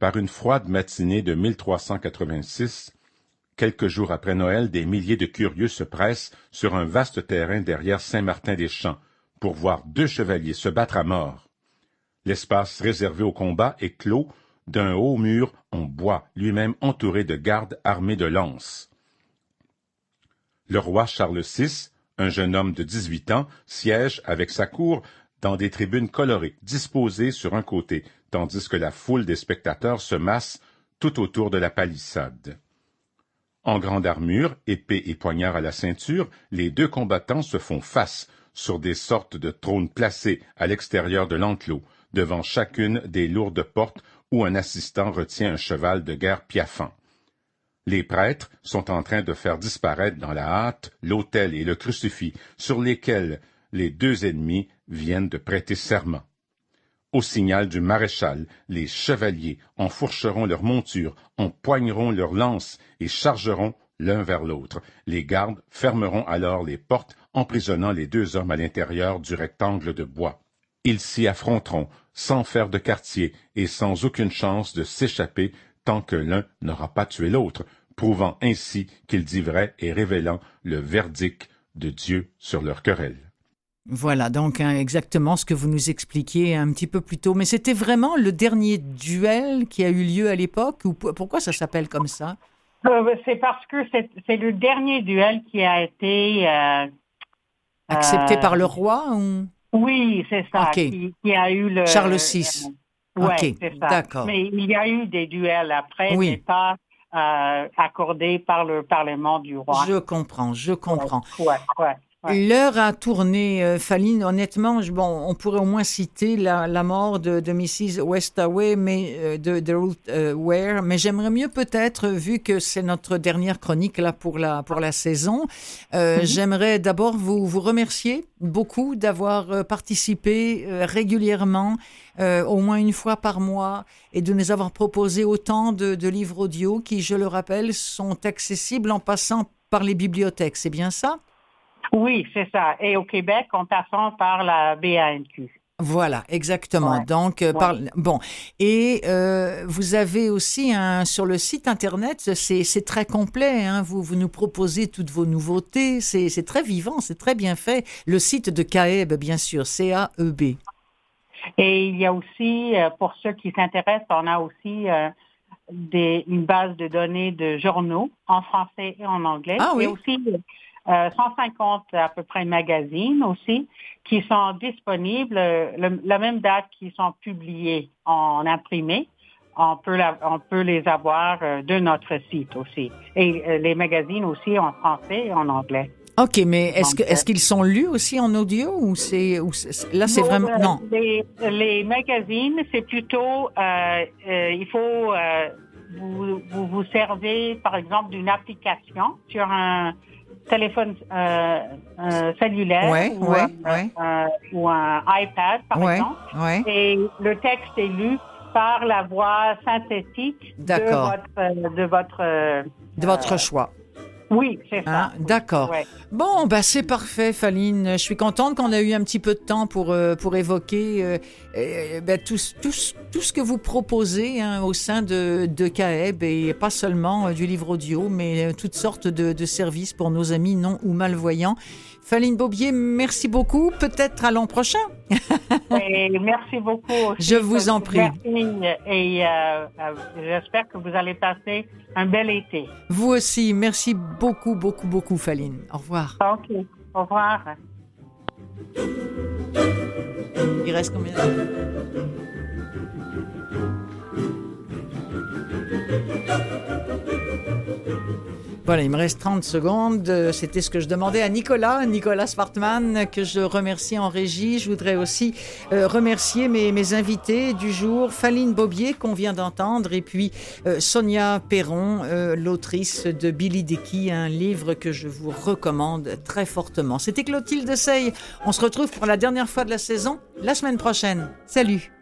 Par une froide matinée de 1386, quelques jours après Noël, des milliers de curieux se pressent sur un vaste terrain derrière Saint-Martin-des-Champs pour voir deux chevaliers se battre à mort. L'espace réservé au combat est clos d'un haut mur en bois, lui-même entouré de gardes armés de lances. Le roi Charles VI, un jeune homme de dix-huit ans, siège avec sa cour dans des tribunes colorées, disposées sur un côté, tandis que la foule des spectateurs se masse tout autour de la palissade. En grande armure, épée et poignard à la ceinture, les deux combattants se font face sur des sortes de trônes placés à l'extérieur de l'enclos, devant chacune des lourdes portes où un assistant retient un cheval de guerre piaffant. Les prêtres sont en train de faire disparaître dans la hâte l'autel et le crucifix sur lesquels les deux ennemis viennent de prêter serment. Au signal du maréchal, les chevaliers enfourcheront leurs montures, empoigneront leurs lances et chargeront l'un vers l'autre. Les gardes fermeront alors les portes, emprisonnant les deux hommes à l'intérieur du rectangle de bois. Ils s'y affronteront, sans faire de quartier et sans aucune chance de s'échapper tant que l'un n'aura pas tué l'autre, prouvant ainsi qu'il dit vrai et révélant le verdict de Dieu sur leur querelle. Voilà donc hein, exactement ce que vous nous expliquiez un petit peu plus tôt. Mais c'était vraiment le dernier duel qui a eu lieu à l'époque ou pourquoi ça s'appelle comme ça? Euh, C'est parce que c'est le dernier duel qui a été euh, accepté par le roi ou? Oui, c'est ça. Qui, a eu le. Charles VI. Euh, oui, c'est ça. D'accord. Mais il y a eu des duels après, mais pas euh, accordés par le Parlement du roi. Je comprends, je comprends. Ouais, ouais, L'heure a tourné, euh, Faline. Honnêtement, bon, on pourrait au moins citer la, mort de, Mrs. Westaway, mais euh, de, de Ruth euh, Ware. Mais j'aimerais mieux peut-être, vu que c'est notre dernière chronique là pour la pour la saison, mhm. j'aimerais d'abord vous vous remercier beaucoup d'avoir participé régulièrement, au moins une fois par mois, et de nous avoir proposé autant de, de livres audio qui, je le rappelle, sont accessibles en passant par les bibliothèques. C'est bien ça? Oui, c'est ça. Et au Québec, en passant par la BANQ. Voilà, exactement. Donc, euh, bon. Et euh, vous avez aussi un, sur le site internet, c'est très complet. Hein. vous, vous nous proposez toutes vos nouveautés. C'est très vivant, c'est très bien fait. Le site de CAEB, bien sûr, C-A-E-B. Et il y a aussi, euh, pour ceux qui s'intéressent, on a aussi des, une base de données de journaux en français et en anglais. Ah oui. Et aussi 150 à peu près magazines aussi qui sont disponibles la même date qui sont publiés en imprimé. On peut, on peut les avoir euh, de notre site aussi. Et euh, les magazines aussi en français et en anglais. OK, mais est-ce que est-ce qu'ils sont lus aussi en audio ou c'est là c'est vraiment euh, non. Les, les magazines c'est plutôt euh, il faut vous, vous vous servez par exemple d'une application sur un téléphone euh, cellulaire ou, un, iPad, par exemple. Et le texte est lu par la voix synthétique de votre, de votre, de votre euh, choix. Oui, c'est ça. Hein, d'accord. Bon, bah c'est parfait, Faline. Je suis contente qu'on a eu un petit peu de temps pour, euh, pour évoquer euh, euh, bah, tout, tout, tout, ce que vous proposez hein, au sein de, de CAEB et pas seulement du livre audio, mais toutes sortes de, de services pour nos amis non ou malvoyants. Faline Bobier, merci beaucoup. Peut-être à l'an prochain. merci beaucoup. Je vous en prie. et euh, euh, j'espère que vous allez passer un bel été. Vous aussi. Merci beaucoup, beaucoup, beaucoup, Faline. Au revoir. OK. Au revoir. Il reste combien Voilà, il me reste 30 secondes. Euh, c'était ce que je demandais à Nicolas, Nicolas Swartman, que je remercie en régie. Je voudrais aussi euh, remercier mes, mes, invités du jour, Faline Bobier, qu'on vient d'entendre, et puis euh, Sonia Perron, l'autrice de Billy Dickey, un livre que je vous recommande très fortement. C'était Clotilde Sey. On se retrouve pour la dernière fois de la saison la semaine prochaine. Salut!